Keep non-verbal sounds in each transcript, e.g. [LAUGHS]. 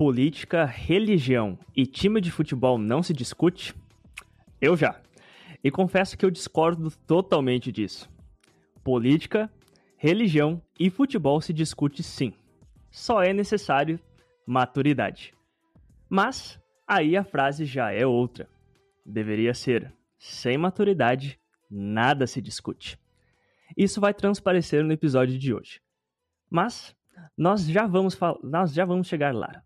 política, religião e time de futebol não se discute? Eu já. E confesso que eu discordo totalmente disso. Política, religião e futebol se discute sim. Só é necessário maturidade. Mas aí a frase já é outra. Deveria ser: sem maturidade, nada se discute. Isso vai transparecer no episódio de hoje. Mas nós já vamos, nós já vamos chegar lá.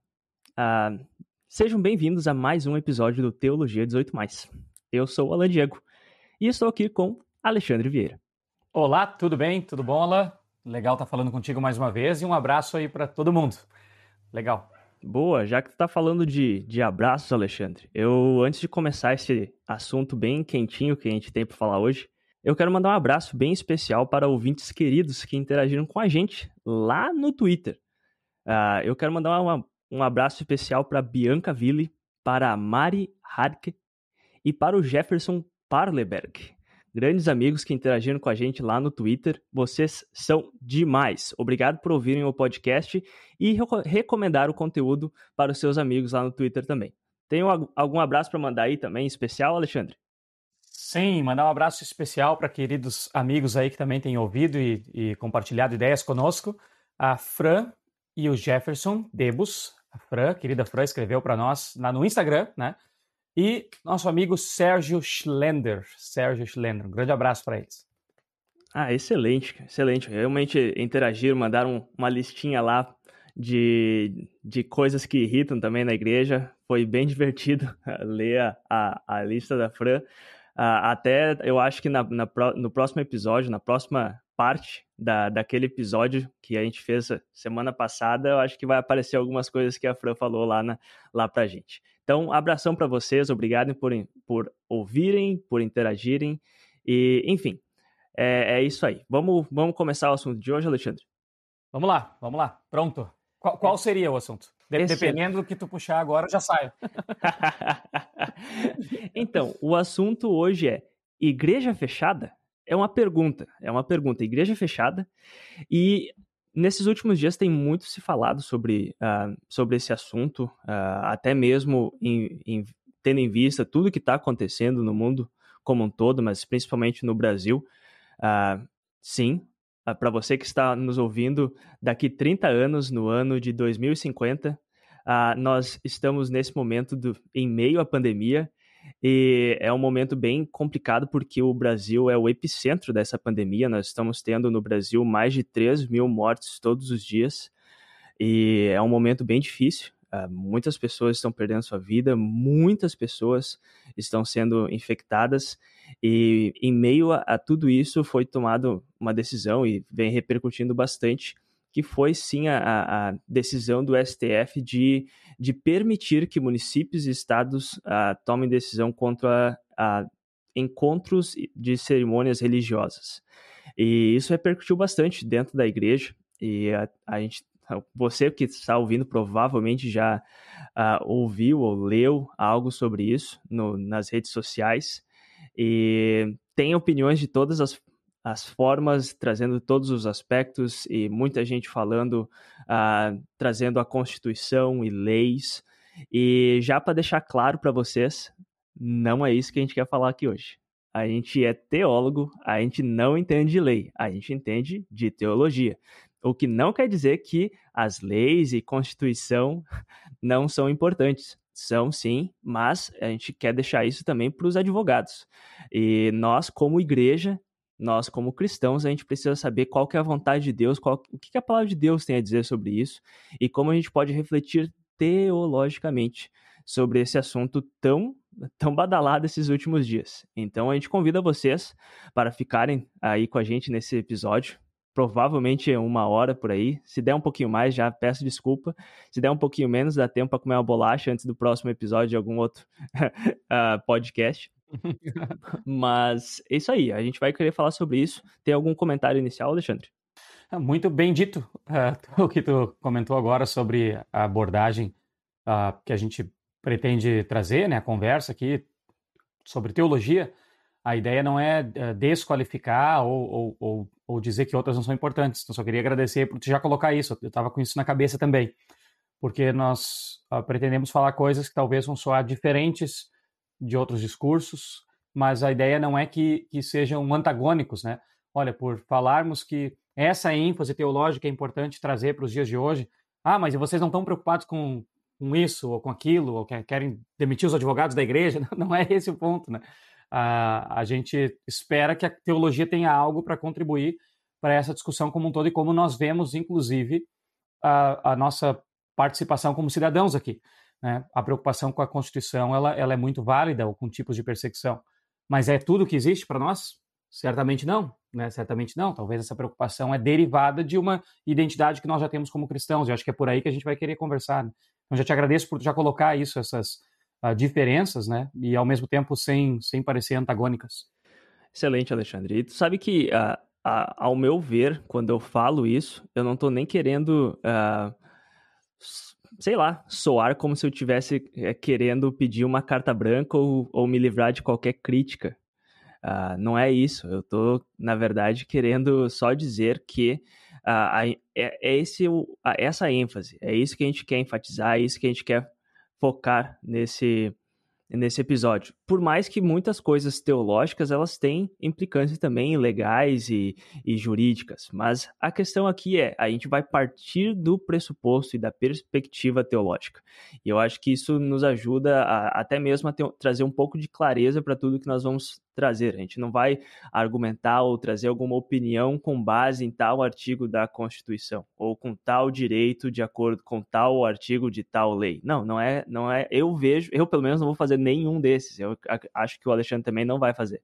Uh, sejam bem-vindos a mais um episódio do Teologia 18. Eu sou o Alan Diego e estou aqui com Alexandre Vieira. Olá, tudo bem? Tudo bom, Alan? Legal estar tá falando contigo mais uma vez e um abraço aí para todo mundo. Legal. Boa, já que tu está falando de, de abraços, Alexandre, eu, antes de começar esse assunto bem quentinho que a gente tem para falar hoje, eu quero mandar um abraço bem especial para ouvintes queridos que interagiram com a gente lá no Twitter. Uh, eu quero mandar uma, um abraço especial para Bianca Ville, para a Mari Harke e para o Jefferson Parleberg. Grandes amigos que interagiram com a gente lá no Twitter. Vocês são demais. Obrigado por ouvirem o podcast e recomendar o conteúdo para os seus amigos lá no Twitter também. Tem algum abraço para mandar aí também, especial, Alexandre? Sim, mandar um abraço especial para queridos amigos aí que também têm ouvido e, e compartilhado ideias conosco. A Fran e o Jefferson Debus, a Fran, querida Fran, escreveu para nós lá no Instagram, né? E nosso amigo Sérgio Schlender. Sérgio Schlender. Um grande abraço para eles. Ah, excelente, excelente. Realmente interagiram, mandaram uma listinha lá de, de coisas que irritam também na igreja. Foi bem [LAUGHS] divertido ler a, a, a lista da Fran. Uh, até eu acho que na, na, no próximo episódio, na próxima parte da, daquele episódio que a gente fez semana passada, eu acho que vai aparecer algumas coisas que a Fran falou lá, na, lá pra gente. Então, abração para vocês, obrigado por, por ouvirem, por interagirem, e enfim, é, é isso aí. Vamos, vamos começar o assunto de hoje, Alexandre? Vamos lá, vamos lá, pronto. Qual, qual seria o assunto? De, dependendo do que tu puxar agora, já saio. [LAUGHS] então, o assunto hoje é igreja fechada? É uma pergunta, é uma pergunta. Igreja fechada. E nesses últimos dias tem muito se falado sobre, uh, sobre esse assunto, uh, até mesmo em, em, tendo em vista tudo que está acontecendo no mundo como um todo, mas principalmente no Brasil. Uh, sim, para você que está nos ouvindo, daqui 30 anos, no ano de 2050, nós estamos nesse momento do, em meio à pandemia e é um momento bem complicado porque o Brasil é o epicentro dessa pandemia. Nós estamos tendo no Brasil mais de 3 mil mortes todos os dias. E é um momento bem difícil. Uh, muitas pessoas estão perdendo sua vida, muitas pessoas estão sendo infectadas. E em meio a, a tudo isso foi tomada uma decisão e vem repercutindo bastante que foi sim a, a decisão do STF de, de permitir que municípios e estados uh, tomem decisão contra uh, encontros de cerimônias religiosas. E isso repercutiu bastante dentro da igreja, e a, a gente, você que está ouvindo provavelmente já uh, ouviu ou leu algo sobre isso no, nas redes sociais, e tem opiniões de todas as as formas, trazendo todos os aspectos e muita gente falando, uh, trazendo a Constituição e leis. E já para deixar claro para vocês, não é isso que a gente quer falar aqui hoje. A gente é teólogo, a gente não entende de lei, a gente entende de teologia. O que não quer dizer que as leis e Constituição [LAUGHS] não são importantes. São sim, mas a gente quer deixar isso também para os advogados. E nós, como igreja, nós, como cristãos, a gente precisa saber qual que é a vontade de Deus, qual, o que, que a palavra de Deus tem a dizer sobre isso e como a gente pode refletir teologicamente sobre esse assunto tão, tão badalado esses últimos dias. Então a gente convida vocês para ficarem aí com a gente nesse episódio. provavelmente é uma hora por aí. Se der um pouquinho mais, já peço desculpa. Se der um pouquinho menos, dá tempo para comer uma bolacha antes do próximo episódio de algum outro uh, [LAUGHS] podcast. [LAUGHS] Mas é isso aí, a gente vai querer falar sobre isso. Tem algum comentário inicial, Alexandre? Ah, muito bem dito uh, [LAUGHS] o que tu comentou agora sobre a abordagem uh, que a gente pretende trazer, né, a conversa aqui sobre teologia. A ideia não é uh, desqualificar ou, ou, ou, ou, dizer que outras não são importantes. Então, só queria agradecer por já colocar isso. Eu estava com isso na cabeça também, porque nós pretendemos falar coisas que talvez vão soar diferentes de outros discursos, mas a ideia não é que, que sejam antagônicos, né? Olha, por falarmos que essa ênfase teológica é importante trazer para os dias de hoje, ah, mas vocês não estão preocupados com, com isso ou com aquilo, ou querem demitir os advogados da igreja? [LAUGHS] Não é esse o ponto, né? A, a gente espera que a teologia tenha algo para contribuir para essa discussão como um todo e como nós vemos, inclusive, a, a nossa participação como cidadãos aqui. Né? A preocupação com a Constituição ela, ela é muito válida, ou com tipos de perseguição. Mas é tudo que existe para nós? Certamente não, né? Certamente não. Talvez essa preocupação é derivada de uma identidade que nós já temos como cristãos. Eu acho que é por aí que a gente vai querer conversar. Né? Então, já te agradeço por já colocar isso, essas uh, diferenças, né? E ao mesmo tempo sem, sem parecer antagônicas. Excelente, Alexandre. E tu sabe que, uh, uh, ao meu ver, quando eu falo isso, eu não estou nem querendo sei lá, soar como se eu tivesse é, querendo pedir uma carta branca ou, ou me livrar de qualquer crítica. Uh, não é isso. Eu estou, na verdade, querendo só dizer que uh, é, é, esse, uh, essa ênfase, é isso que a gente quer enfatizar, é isso que a gente quer focar nesse, nesse episódio. Por mais que muitas coisas teológicas elas têm implicâncias também legais e, e jurídicas, mas a questão aqui é a gente vai partir do pressuposto e da perspectiva teológica. E eu acho que isso nos ajuda a, até mesmo a ter, trazer um pouco de clareza para tudo que nós vamos trazer. A gente não vai argumentar ou trazer alguma opinião com base em tal artigo da Constituição ou com tal direito de acordo com tal artigo de tal lei. Não, não é, não é. Eu vejo, eu pelo menos não vou fazer nenhum desses. Eu acho que o Alexandre também não vai fazer.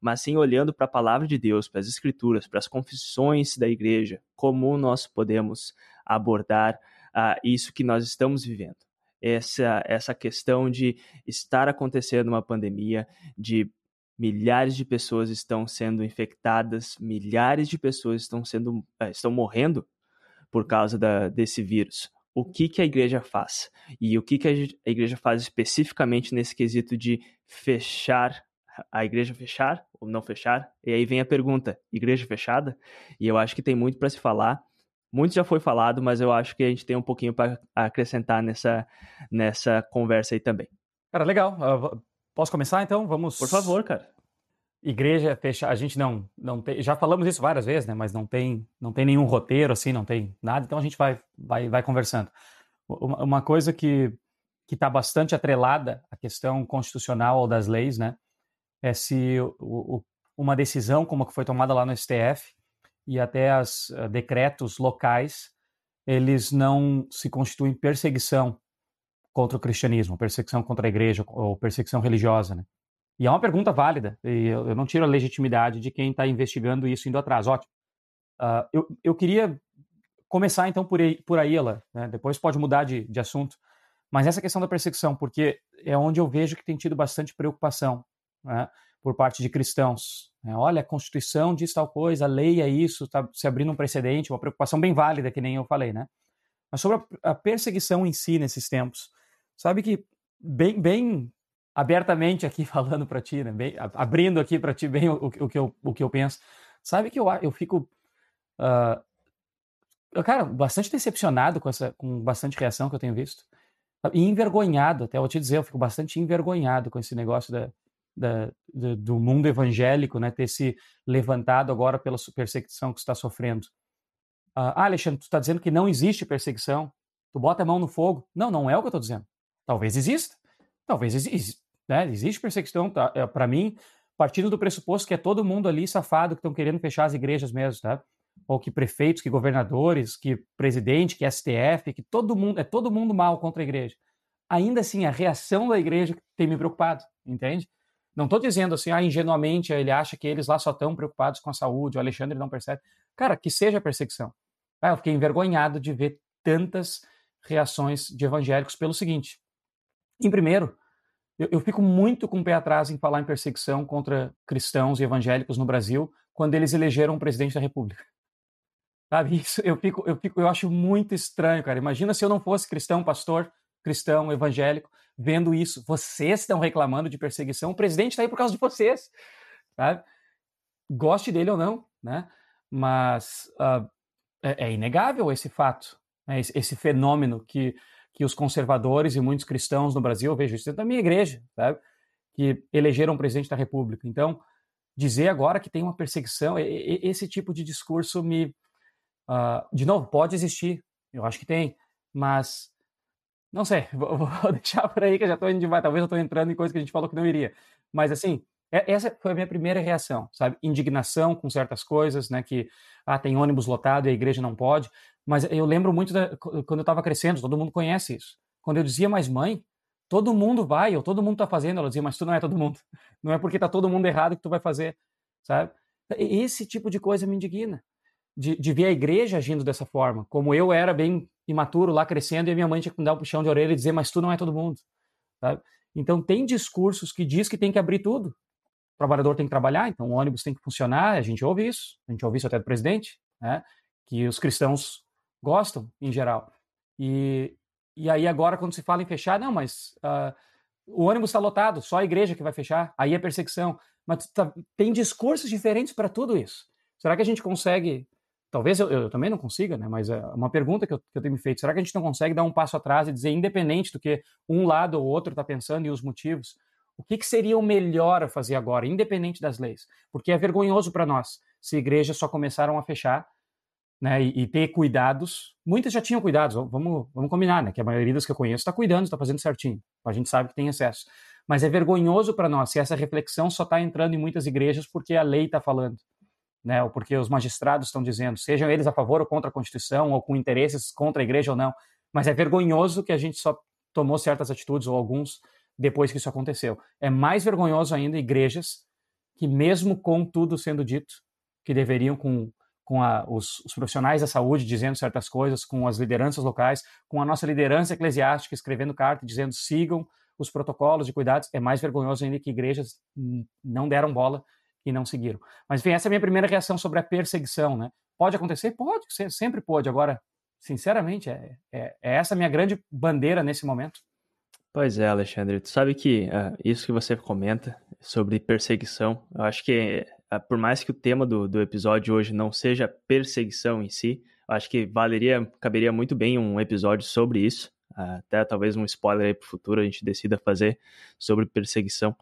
Mas sim olhando para a palavra de Deus, para as escrituras, para as confissões da igreja, como nós podemos abordar uh, isso que nós estamos vivendo essa, essa questão de estar acontecendo uma pandemia, de milhares de pessoas estão sendo infectadas, milhares de pessoas estão sendo eh, estão morrendo por causa da, desse vírus. O que, que a igreja faz? E o que, que a igreja faz especificamente nesse quesito de fechar a igreja fechar ou não fechar? E aí vem a pergunta: igreja fechada? E eu acho que tem muito para se falar. Muito já foi falado, mas eu acho que a gente tem um pouquinho para acrescentar nessa, nessa conversa aí também. Cara, legal. Uh, Posso começar então? Vamos. Por favor, cara. Igreja fecha, a gente não não tem, já falamos isso várias vezes, né? Mas não tem não tem nenhum roteiro assim, não tem nada. Então a gente vai vai vai conversando. Uma, uma coisa que que está bastante atrelada à questão constitucional ou das leis, né? É se o, o, uma decisão como a que foi tomada lá no STF e até os uh, decretos locais, eles não se constituem perseguição contra o cristianismo, perseguição contra a igreja ou perseguição religiosa, né? E é uma pergunta válida, e eu, não tiro a legitimidade de quem está investigando isso indo atrás. Ótimo. Uh, eu, eu queria começar então por aí, por aí ela, né? depois pode mudar de, de assunto, mas essa questão da perseguição, porque é onde eu vejo que tem tido bastante preocupação né? por parte de cristãos. Né? Olha, a Constituição diz tal coisa, a lei é isso, está se abrindo um precedente, uma preocupação bem válida, que nem eu falei, né? Mas sobre a, a perseguição em si nesses tempos, Sabe que bem, bem abertamente aqui [LAUGHS] falando para ti, né? Bem, abrindo aqui para ti bem o, o, que eu, o que eu penso. Sabe que eu, eu fico, uh, cara, bastante decepcionado com essa, com bastante reação que eu tenho visto e envergonhado. Até eu te dizer, eu fico bastante envergonhado com esse negócio da, da, da, do mundo evangélico, né, ter se levantado agora pela perseguição que está sofrendo. Uh, ah, Alexandre, tu está dizendo que não existe perseguição? Tu bota a mão no fogo? Não, não é o que eu estou dizendo. Talvez exista. Talvez exista. Né? Existe perseguição. Tá? É, Para mim, partindo do pressuposto que é todo mundo ali safado que estão querendo fechar as igrejas mesmo, tá? Ou que prefeitos, que governadores, que presidente, que STF, que todo mundo, é todo mundo mal contra a igreja. Ainda assim, a reação da igreja tem me preocupado, entende? Não estou dizendo assim, ah, ingenuamente ele acha que eles lá só estão preocupados com a saúde, o Alexandre não percebe. Cara, que seja perseguição. Ah, eu fiquei envergonhado de ver tantas reações de evangélicos pelo seguinte. Em primeiro, eu, eu, fico muito com o pé atrás em falar em perseguição contra cristãos e evangélicos no Brasil quando eles elegeram um presidente da República. Sabe, isso eu fico, eu fico, eu acho muito estranho, cara. Imagina se eu não fosse cristão, pastor, cristão, evangélico, vendo isso. Vocês estão reclamando de perseguição, o presidente está aí por causa de vocês, sabe? Goste dele ou não, né? Mas uh, é, é, inegável esse fato, né? esse, esse, fenômeno que, que os conservadores e muitos cristãos no Brasil, eu vejo isso da minha igreja, sabe? Que elegeram presidente da República. Então, dizer agora que tem uma perseguição, esse tipo de discurso me Uh, de novo, pode existir, eu acho que tem, mas não sei, [LAUGHS] vou, vou deixar por aí que eu já estou indo demais, talvez eu estou entrando em coisa que a gente falou que não iria, mas assim, é, essa foi a minha primeira reação, sabe? Indignação com certas coisas, né? Que ah, tem ônibus lotado e a igreja não pode. Mas eu lembro muito da, quando eu estava crescendo, todo mundo conhece isso. Quando eu dizia, mas mãe, todo mundo vai, ou todo mundo está fazendo, ela dizia, mas tu não é todo mundo. [LAUGHS] Não é porque está todo mundo errado que tu vai fazer, sabe? Esse tipo de coisa me indigna de, de, ver a igreja agindo dessa forma. Como eu era bem imaturo lá crescendo e a minha mãe tinha que me dar um puxão de orelha e dizer, mas tu não é todo mundo. Sabe? Então tem discursos que diz que tem que abrir tudo. O trabalhador tem que trabalhar, então o ônibus tem que funcionar, a gente ouve isso, a gente ouve isso até do presidente, né? que os cristãos gostam em geral. E, e aí agora quando se fala em fechar, não, mas uh, o ônibus está lotado, só a igreja que vai fechar, aí é perseguição. Mas tá, tem discursos diferentes para tudo isso. Será que a gente consegue Talvez eu, eu, também não consiga, né? Mas é uma pergunta que eu, que eu tenho me feito: será que a gente não consegue dar um passo atrás e dizer, independente do que um lado ou outro está pensando e os motivos, o que, que, seria o melhor a fazer agora, independente das leis? Porque é vergonhoso para nós se igrejas só começaram a fechar né, e, e, ter cuidados. Muitas já tinham cuidados, vamos, vamos combinar, né? Que a maioria das que eu conheço está cuidando, está fazendo certinho. A gente sabe que tem excesso. Mas é vergonhoso para nós se essa reflexão só está entrando em muitas igrejas porque a lei está falando né, ou porque os magistrados estão dizendo, sejam eles a favor ou contra a Constituição, ou com interesses contra a igreja ou não. Mas é vergonhoso que a gente só tomou certas atitudes, ou alguns, depois que isso aconteceu. É mais vergonhoso ainda igrejas que, mesmo com tudo sendo dito, que deveriam, com, com a, os, os profissionais da saúde dizendo certas coisas, com as lideranças locais, com a nossa liderança eclesiástica escrevendo carta dizendo sigam os protocolos de cuidados, é mais vergonhoso ainda que igrejas não deram bola e não seguiram. Mas, enfim, essa é a minha primeira reação sobre a perseguição, né? Pode acontecer? Pode, sempre pode. Agora, sinceramente, é, é, é essa a minha grande bandeira nesse momento. Pois é, Alexandre. Tu sabe que uh, isso que você comenta sobre perseguição, eu acho que, por mais que o tema do, do episódio hoje não seja perseguição em si, acho que valeria, caberia muito bem um episódio sobre isso. Até talvez um spoiler aí o futuro a gente decida fazer sobre perseguição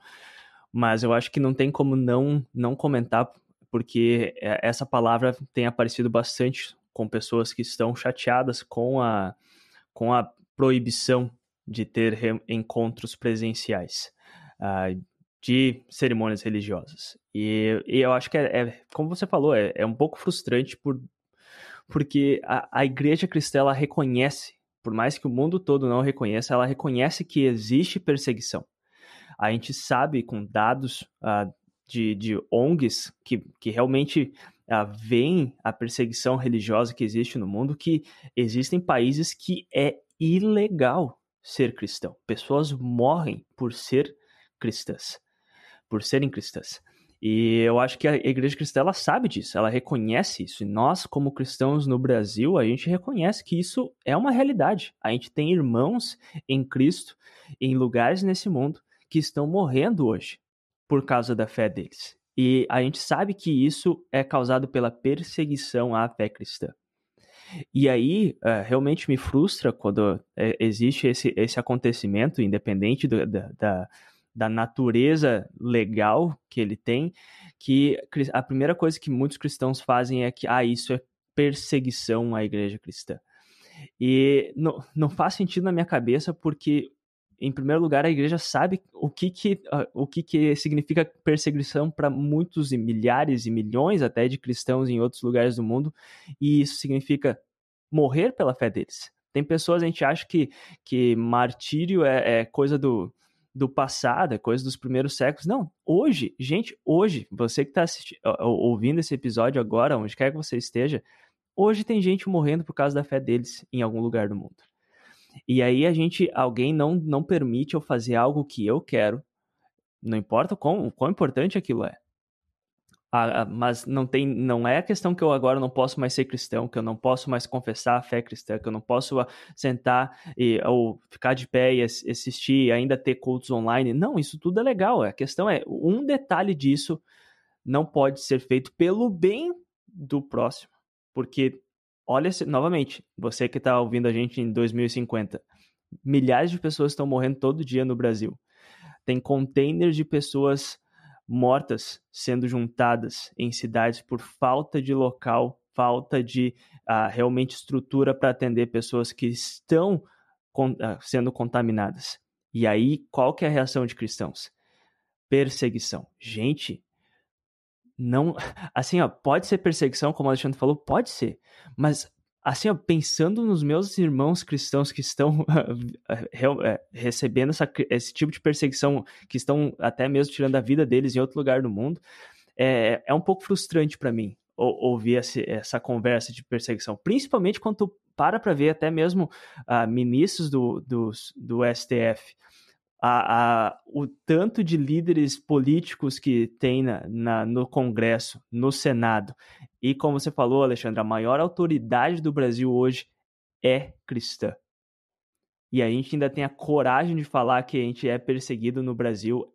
mas eu acho que não tem como não, não comentar, porque é, essa palavra tem aparecido bastante com pessoas que estão chateadas com a, com a proibição de ter encontros presenciais uh, de cerimônias religiosas. E, e eu acho que, é, é, como você falou, é, é um pouco frustrante por, porque a, a igreja cristã ela reconhece, por mais que o mundo todo não reconheça, ela reconhece que existe perseguição a gente sabe com dados uh, de, de ONGs que, que realmente uh, veem a perseguição religiosa que existe no mundo, que existem países que é ilegal ser cristão. Pessoas morrem por ser cristãs, por serem cristãs. E eu acho que a igreja cristã ela sabe disso, ela reconhece isso. E nós, como cristãos no Brasil, a gente reconhece que isso é uma realidade. A gente tem irmãos em Cristo em lugares nesse mundo que estão morrendo hoje por causa da fé deles. E a gente sabe que isso é causado pela perseguição à fé cristã. E aí, uh, realmente me frustra quando uh, existe esse, esse acontecimento, independente do, da, da, da, natureza legal que ele tem, que a primeira coisa que muitos cristãos fazem é que, ah, isso é perseguição à igreja cristã. E não, não faz sentido na minha cabeça, porque em primeiro lugar, a igreja sabe o que, que, uh, o que, que significa perseguição para muitos e milhares e milhões até de cristãos em outros lugares do mundo, e isso significa morrer pela fé deles. Tem pessoas, a gente acha que, que martírio é, é coisa do, do passado, é coisa dos primeiros séculos. Não, hoje, gente, hoje, você que está ouvindo esse episódio agora, onde quer que você esteja, hoje tem gente morrendo por causa da fé deles em algum lugar do mundo. E aí a gente, alguém não, não permite eu fazer algo que eu quero, não importa o quão, quão importante aquilo é. Ah, mas não tem, não é a questão que eu agora não posso mais ser cristão, que eu não posso mais confessar a fé cristã, que eu não posso ah, sentar e, ou ficar de pé e assistir e ainda ter cultos online. Não, isso tudo é legal. A questão é, um detalhe disso não pode ser feito pelo bem do próximo. Porque, olha, novamente, você que está ouvindo a gente em 2050, milhares de pessoas estão morrendo todo dia no Brasil. Tem containers de pessoas mortas sendo juntadas em cidades por falta de local, falta de uh, realmente estrutura para atender pessoas que estão con uh, sendo contaminadas. E aí, qual que é a reação de cristãos? Perseguição. Gente, não, [LAUGHS] assim, ó, pode ser perseguição, como o Alexandre falou, pode ser, mas assim, ó, pensando nos meus irmãos cristãos que estão [LAUGHS] é, recebendo essa, esse tipo de perseguição, que estão até mesmo tirando a vida deles em outro lugar do mundo, é, é um pouco frustrante para mim ouvir essa, essa conversa de perseguição, principalmente quando tu para para ver até mesmo uh, ministros do, do, do STF a, a, o tanto de líderes políticos que tem na, na, no Congresso, no Senado. E como você falou, Alexandre, a maior autoridade do Brasil hoje é cristã. E a gente ainda tem a coragem de falar que a gente é perseguido no Brasil.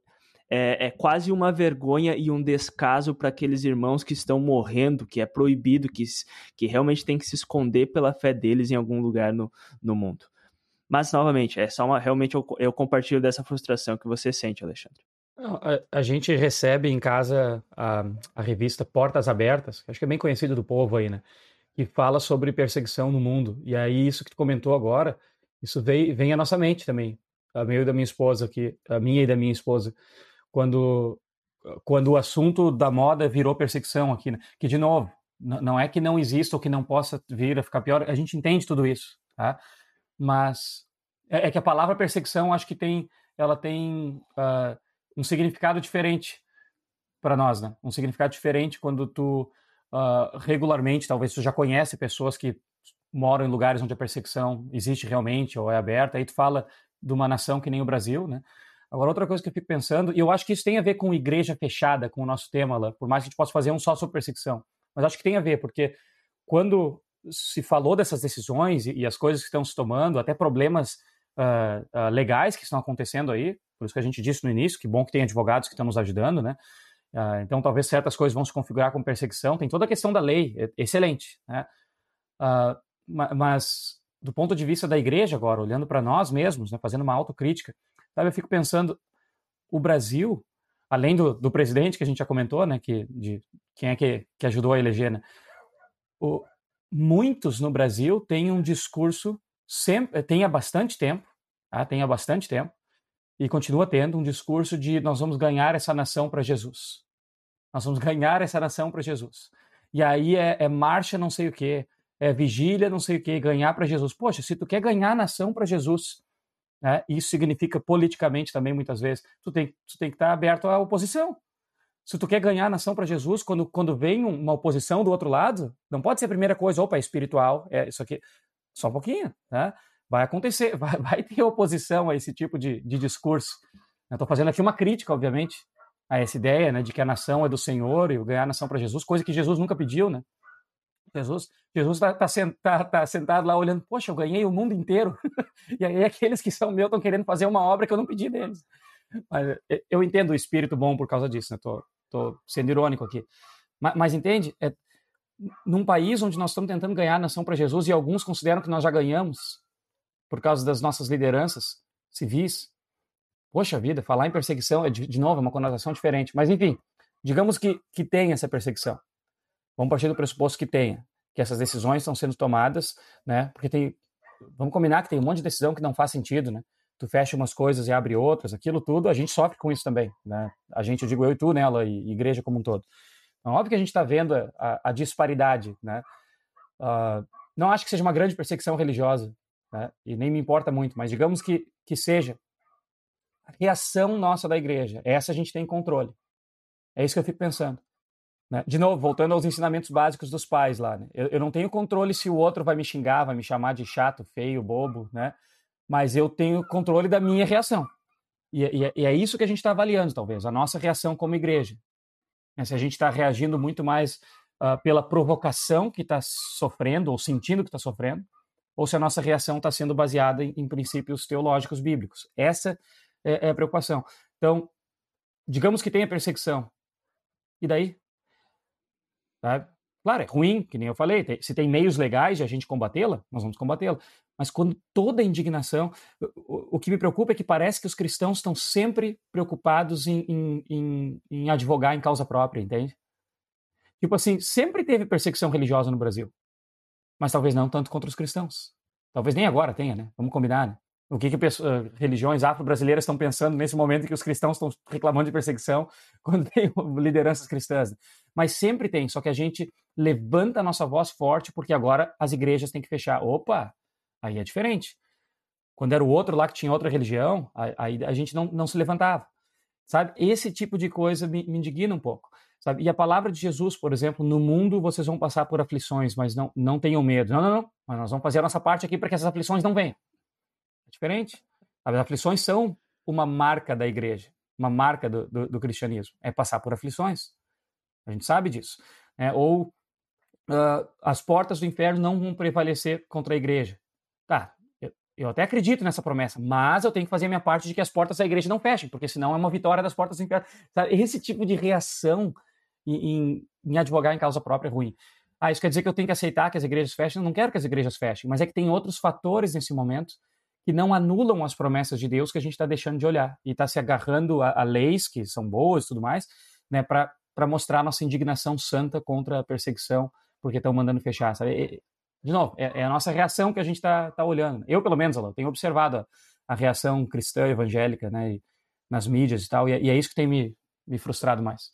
É, é quase uma vergonha e um descaso para aqueles irmãos que estão morrendo, que é proibido, que, que realmente tem que se esconder pela fé deles em algum lugar no, no mundo. Mas, novamente, é só uma. Realmente eu, eu compartilho dessa frustração que você sente, Alexandre. A, a, gente recebe em casa a, a revista Portas Abertas, acho que é bem conhecido do povo aí, né? Que fala sobre perseguição no mundo. E aí, isso que tu comentou agora, isso vem, vem à nossa mente também. A meio da minha esposa aqui, a minha e da minha esposa. Quando, quando o assunto da moda virou perseguição aqui, né? Que, de novo, não é que não exista ou que não possa vir a ficar pior, a gente entende tudo isso, tá? Mas é, é que a palavra perseguição acho que tem ela tem uh, um significado diferente para nós, né? Um significado diferente quando tu uh, regularmente, talvez tu já conhece pessoas que moram em lugares onde a perseguição existe realmente ou é aberta, aí tu fala de uma nação que nem o Brasil, né? Agora, outra coisa que eu fico pensando, e eu acho que isso tem a ver com igreja fechada, com o nosso tema lá, por mais que a gente possa fazer um só sobre perseguição, mas acho que tem a ver, porque quando se falou dessas decisões e, e, as coisas que estão se tomando, até problemas uh, uh, legais que estão acontecendo aí, por isso que a gente disse no início, que bom que tem advogados que estão nos ajudando, né? Uh, então, talvez certas coisas vão se configurar como perseguição. Tem toda a questão da lei, é, excelente, né? mas, do ponto de vista da igreja agora, olhando para nós mesmos, né, fazendo uma autocrítica, sabe, eu fico pensando, o Brasil, além do, do presidente que a gente já comentou, né, que, de quem é que, que ajudou a eleger, né, o, muitos no Brasil têm um discurso, sempre, tem há bastante tempo, tá? tem há bastante tempo, e continua tendo um discurso de nós vamos ganhar essa nação para Jesus. Nós vamos ganhar essa nação para Jesus. E aí é, é, marcha não sei o que, é vigília não sei o que, ganhar para Jesus. Poxa, se tu quer ganhar a nação para Jesus, né, isso significa politicamente também muitas vezes, tu tem, tu tem que estar aberto à oposição. Se tu quer ganhar a nação para Jesus, quando, quando vem uma oposição do outro lado, não pode ser a primeira coisa, opa, é espiritual, é isso aqui. Só um pouquinho, né? Vai acontecer, [LAUGHS] vai, vai ter oposição a esse tipo de, de discurso. Estou fazendo aqui uma crítica, obviamente, a essa ideia né, de que a nação é do Senhor e ganhar a nação para Jesus, coisa que Jesus nunca pediu, né? Jesus Jesus está tá, tá, tá sentado lá olhando, poxa, eu ganhei o mundo inteiro. [LAUGHS] e aí aqueles que são meus estão querendo fazer uma obra que eu não pedi deles. Mas eu entendo o espírito bom por causa disso, né? Tô, tô sendo irônico aqui. Mas, mas entende? É, num país onde nós estamos tentando ganhar a nação para Jesus e alguns consideram que nós já ganhamos por causa das nossas lideranças civis. Poxa vida, falar em perseguição é de, de novo é uma conotação diferente. Mas enfim, digamos que, que tenha essa perseguição. Vamos partir do pressuposto que tenha, que essas decisões estão sendo tomadas, né? Porque tem, vamos combinar que tem um monte de decisão que não faz sentido, né? Tu fecha umas coisas e abre outras, aquilo tudo, a gente sofre com isso também, né? A gente, eu digo eu e tu, nela, né, e igreja como um todo. Então, óbvio que a gente está vendo a, a, disparidade, né? Uh, não acho que seja uma grande perseguição religiosa, né? E nem me importa muito, mas digamos que, que seja. reação nossa da igreja. Essa a gente tem controle. É isso que eu fico pensando. Né? De novo, voltando aos ensinamentos básicos dos pais lá. Né? Eu, eu, não tenho controle se o outro vai me xingar, vai me chamar de chato, feio, bobo, né? Mas eu tenho controle da minha reação. E, e, e é isso que a gente está avaliando, talvez, a nossa reação como igreja. Né? Se a gente está reagindo muito mais uh, pela provocação que está sofrendo ou sentindo que está sofrendo, ou se a nossa reação está sendo baseada em, em, princípios teológicos bíblicos. Essa é, é a preocupação. Então, digamos que tenha perseguição. E daí? Tá? Claro, é ruim, que nem eu falei. Se tem meios legais de a gente combatê-la, nós vamos combatê-la. Mas quando toda a indignação. O, o, que me preocupa é que parece que os cristãos estão sempre preocupados em, em, em, em advogar em causa própria, entende? Tipo assim, sempre teve perseguição religiosa no Brasil. Mas talvez não tanto contra os cristãos. Talvez nem agora tenha, né? Vamos combinar, né? O que, que pessoas, religiões afro-brasileiras estão pensando nesse momento que os cristãos estão reclamando de perseguição [LAUGHS] quando tem lideranças cristãs? Mas sempre tem, só que a gente levanta a nossa voz forte porque agora as igrejas têm que fechar. Opa, aí é diferente. Quando era o outro lá que tinha outra religião, aí a gente não, não se levantava. Sabe? Esse tipo de coisa me, me indigna um pouco. Sabe? E a palavra de Jesus, por exemplo, no mundo vocês vão passar por aflições, mas não, não tenham medo. Não, não, não. Mas nós vamos fazer a nossa parte aqui para que essas aflições não venham diferente. As aflições são uma marca da igreja, uma marca do, do, do cristianismo. É passar por aflições. A gente sabe disso. É, ou uh, as portas do inferno não vão prevalecer contra a igreja. Tá, eu, eu, até acredito nessa promessa, mas eu tenho que fazer a minha parte de que as portas da igreja não fechem, porque senão é uma vitória das portas do inferno. Sabe? Esse tipo de reação em, em, em advogar em causa própria é ruim. Ah, isso quer dizer que eu tenho que aceitar que as igrejas fechem? Eu não quero que as igrejas fechem, mas é que tem outros fatores nesse momento que não anulam as promessas de Deus que a gente está deixando de olhar e está se agarrando a, a, leis que são boas e tudo mais, né, para mostrar nossa indignação santa contra a perseguição, porque estão mandando fechar, sabe? E, de novo, é, é, a nossa reação que a gente está tá olhando. Eu, pelo menos, tenho observado a, a, reação cristã evangélica, né, nas mídias e tal, e, é, e é isso que tem me, me frustrado mais.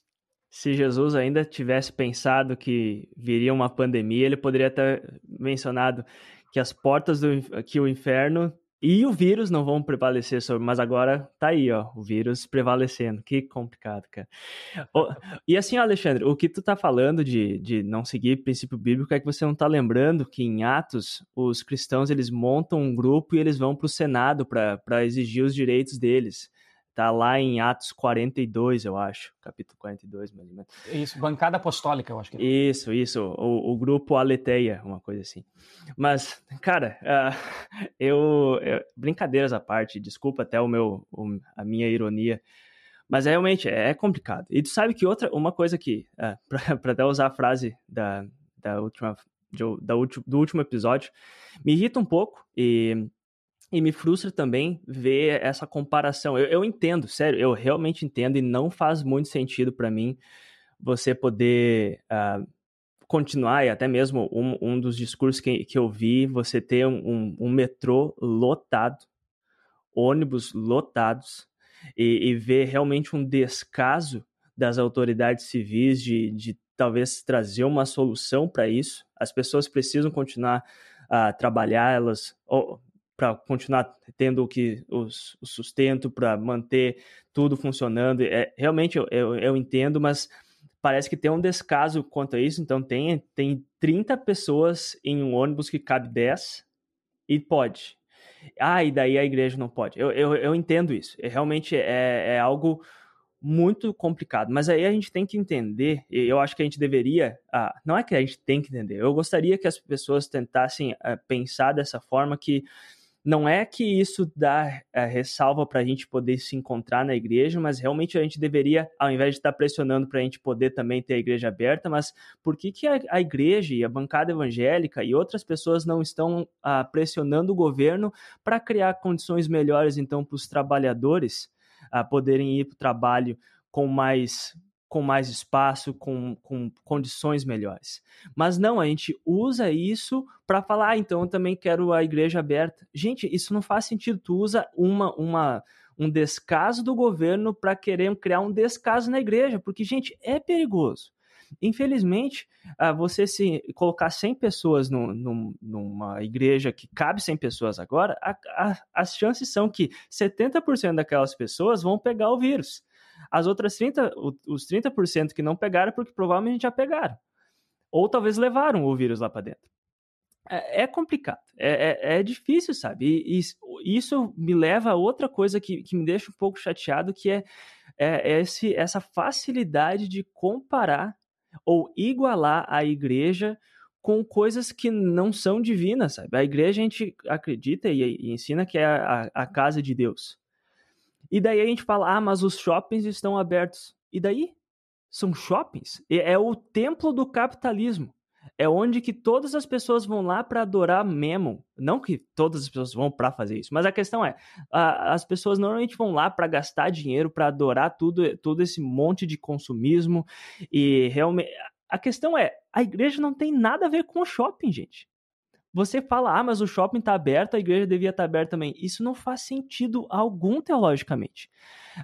Se Jesus ainda tivesse pensado que viria uma pandemia, ele poderia ter mencionado que as portas do que o inferno e o vírus não vão prevalecer sobre, mas agora tá aí, ó, o vírus prevalecendo. Que complicado, cara. [LAUGHS] e assim, Alexandre, o que tu tá falando de, de não seguir princípio bíblico é que você não tá lembrando que em Atos os cristãos eles montam um grupo e eles vão para o Senado para exigir os direitos deles. Tá lá em Atos 42, eu acho. Capítulo 42, mais ou menos. Isso, bancada apostólica, eu acho que é. Isso, isso. O, o grupo Aleteia, uma coisa assim. Mas, cara, uh, [LAUGHS] eu, eu, Brincadeiras à parte, desculpa até o meu, o, a minha ironia. Mas é, realmente é complicado. E tu sabe que outra, uma coisa que, [LAUGHS] uh, para até usar a frase da, da última, da, do último episódio, me irrita um pouco e e me frustra também ver essa comparação. Eu, eu entendo, sério, eu realmente entendo e não faz muito sentido para mim você poder uh, continuar, e até mesmo um, um dos discursos que, que eu vi, você ter um, um metrô lotado, ônibus lotados, e, e, ver realmente um descaso das autoridades civis de, de talvez trazer uma solução para isso. As pessoas precisam continuar a trabalhar, elas para continuar tendo o que o, o sustento para manter tudo funcionando. É, realmente eu, eu, eu, entendo, mas parece que tem um descaso quanto a isso. Então tem, tem 30 pessoas em um ônibus que cabe 10 e pode. Ah, e daí a igreja não pode. Eu, eu, eu entendo isso. É, realmente é, é algo muito complicado. Mas aí a gente tem que entender, e eu acho que a gente deveria. Ah, não é que a gente tem que entender, eu gostaria que as pessoas tentassem ah, pensar dessa forma que não é que isso dá é, ressalva para a gente poder se encontrar na igreja, mas realmente a gente deveria, ao invés de estar pressionando para a gente poder também ter a igreja aberta, mas por que, que a, a igreja e a bancada evangélica e outras pessoas não estão ah, pressionando o governo para criar condições melhores, então, para os trabalhadores ah, poderem ir para o trabalho com mais com mais espaço, com, com condições melhores. Mas não, a gente usa isso para falar, ah, então eu também quero a igreja aberta. Gente, isso não faz sentido. Tu usa uma, uma, um descaso do governo para querer criar um descaso na igreja, porque, gente, é perigoso. Infelizmente, uh, você se colocar 100 pessoas no, no, numa igreja que cabe 100 pessoas agora, a, a, as chances são que 70% daquelas pessoas vão pegar o vírus. As outras 30, os 30% que não pegaram, porque provavelmente já pegaram. Ou talvez levaram o vírus lá para dentro. É, é, complicado, é, é, é, difícil, sabe? E, e, isso me leva a outra coisa que, que me deixa um pouco chateado, que é, é, é esse, essa facilidade de comparar ou igualar a igreja com coisas que não são divinas, sabe? A igreja a gente acredita e, e ensina que é a, a, casa de Deus. E daí a gente fala, ah, mas os shoppings estão abertos. E daí? São shoppings? É o templo do capitalismo. É onde que todas as pessoas vão lá para adorar Memon. Não que todas as pessoas vão para fazer isso, mas a questão é, a, as pessoas normalmente vão lá para gastar dinheiro, para adorar tudo, todo esse monte de consumismo e realmente a questão é, a igreja não tem nada a ver com o shopping, gente. Você fala, ah, mas o shopping está aberto, a igreja devia estar tá aberta também. Isso não faz sentido algum teologicamente.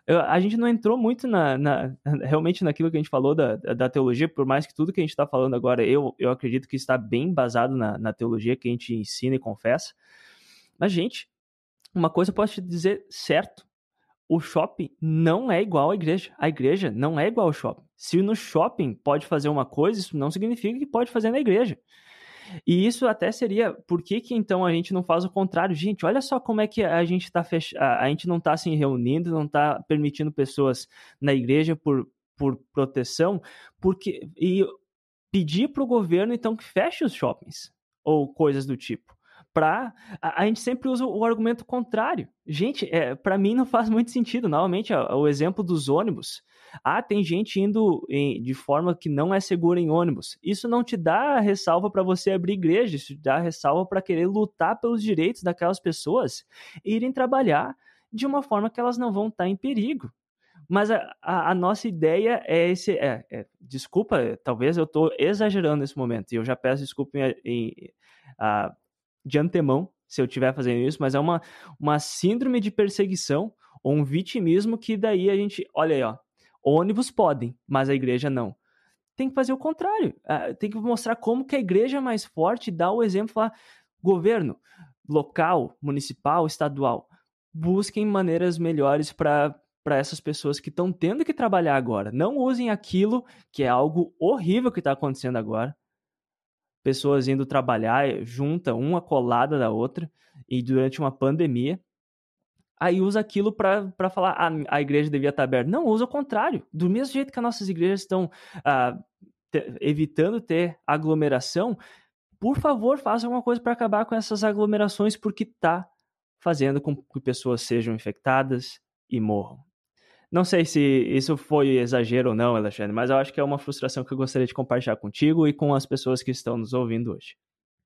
Eu, a gente não entrou muito na, na, [LAUGHS] realmente naquilo que a gente falou da, da teologia, por mais que tudo que a gente está falando agora, eu, eu acredito que está bem basado na, na teologia que a gente ensina e confessa. Mas, gente, uma coisa eu posso te dizer certo: o shopping não é igual à igreja. A igreja não é igual ao shopping. Se no shopping pode fazer uma coisa, isso não significa que pode fazer na igreja. E isso até seria, por que, que então a gente não faz o contrário? Gente, olha só como é que a gente tá fech... a gente não está se reunindo, não está permitindo pessoas na igreja por, por proteção, porque e pedir para o governo então que feche os shoppings ou coisas do tipo para a, a, gente sempre usa o argumento contrário. Gente, é, para mim não faz muito sentido. Novamente, o exemplo dos ônibus. Ah, tem gente indo em, de forma que não é segura em ônibus. Isso não te dá ressalva para você abrir igreja, isso te dá ressalva para querer lutar pelos direitos daquelas pessoas e irem trabalhar de uma forma que elas não vão estar tá em perigo. Mas a, a, a, nossa ideia é esse. É, é, desculpa, talvez eu estou exagerando nesse momento, e eu já peço desculpa em, em, a, de antemão se eu estiver fazendo isso, mas é uma, uma síndrome de perseguição ou um vitimismo que daí a gente, olha aí, ó, ônibus podem, mas a igreja não. Tem que fazer o contrário, ah, tem que mostrar como que a igreja é mais forte, dar o exemplo lá, governo local, municipal, estadual, busquem maneiras melhores para para essas pessoas que estão tendo que trabalhar agora. Não usem aquilo que é algo horrível que está acontecendo agora pessoas indo trabalhar eh, junta, uma colada da outra, e durante uma pandemia, aí usa aquilo para falar ah, a igreja devia estar aberta. Não, usa o contrário. Do mesmo jeito que as nossas igrejas estão ah, te, evitando ter aglomeração, por favor, faça alguma coisa para acabar com essas aglomerações, porque está fazendo com que pessoas sejam infectadas e morram. Não sei se isso foi exagero ou não, Alexandre, mas eu acho que é uma frustração que eu gostaria de compartilhar contigo e com as pessoas que estão nos ouvindo hoje.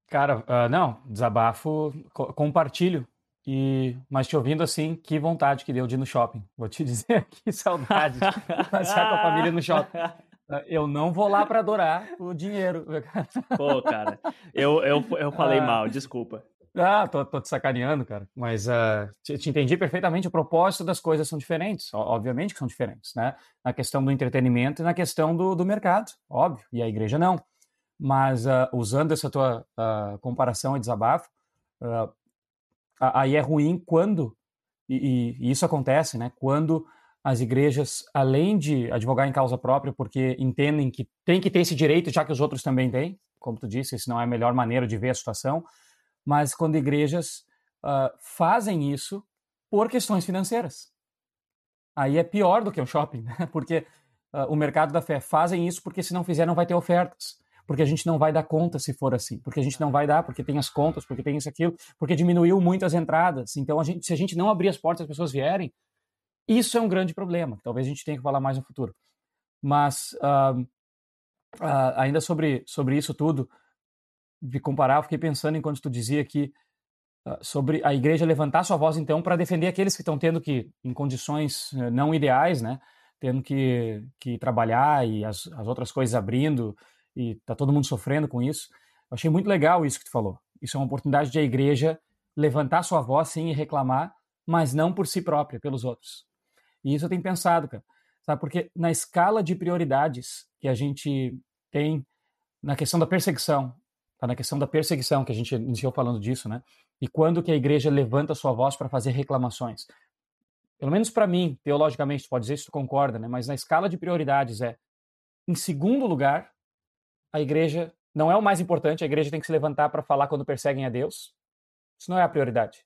Cara, uh, não, desabafo, co compartilho. E, mas te ouvindo assim, que vontade que deu de ir no shopping. Vou te [LAUGHS] dizer que saudade de passar com a família no shopping. Ah, eu não vou lá para adorar o dinheiro. [LAUGHS] Pô, cara, eu, eu, eu falei ah, mal, desculpa. Ah, tô, tô te sacaneando, cara. Mas uh, te, te, entendi perfeitamente. O propósito das coisas são diferentes. Obviamente que são diferentes, né? Na questão do entretenimento e na questão do, do mercado, óbvio. E a igreja não. Mas uh, usando essa tua uh, comparação e desabafo, aí é ruim quando, e, e, isso acontece, né? Quando as igrejas, além de advogar em causa própria, porque entendem que tem que ter esse direito, já que os outros também têm, como tu disse, isso não é a melhor maneira de ver a situação, mas quando igrejas uh, fazem isso por questões financeiras. Aí é pior do que o shopping, [LAUGHS] né? porque uh, o mercado da fé fazem isso porque se não fizer não vai ter ofertas, porque a gente não vai dar conta se for assim, porque a gente não vai dar, porque tem as contas, porque tem isso aquilo, porque diminuiu muito as entradas. Então a gente, se a gente não abrir as portas as pessoas vierem, isso é um grande problema. Talvez a gente tenha que falar mais no futuro. Mas uh, ainda sobre sobre isso tudo, de comparar, fiquei pensando enquanto tu dizia que uh, sobre a igreja levantar sua voz então para defender aqueles que estão tendo que em condições uh, não ideais, né, tendo que, que trabalhar e as, as outras coisas abrindo e tá todo mundo sofrendo com isso. Eu achei muito legal isso que tu falou. Isso é uma oportunidade de a igreja levantar sua voz sim e reclamar, mas não por si própria, pelos outros. E isso eu tenho pensado, cara. Sabe? Porque na escala de prioridades que a gente tem na questão da perseguição, tá na questão da perseguição que a gente iniciou falando disso, né? E quando que a igreja levanta sua voz para fazer reclamações? Pelo menos para mim, teologicamente, tu pode dizer se tu concorda, né? Mas na escala de prioridades é, em segundo lugar, a igreja não é o mais importante, a igreja tem que se levantar para falar quando perseguem a Deus. Isso não é a prioridade.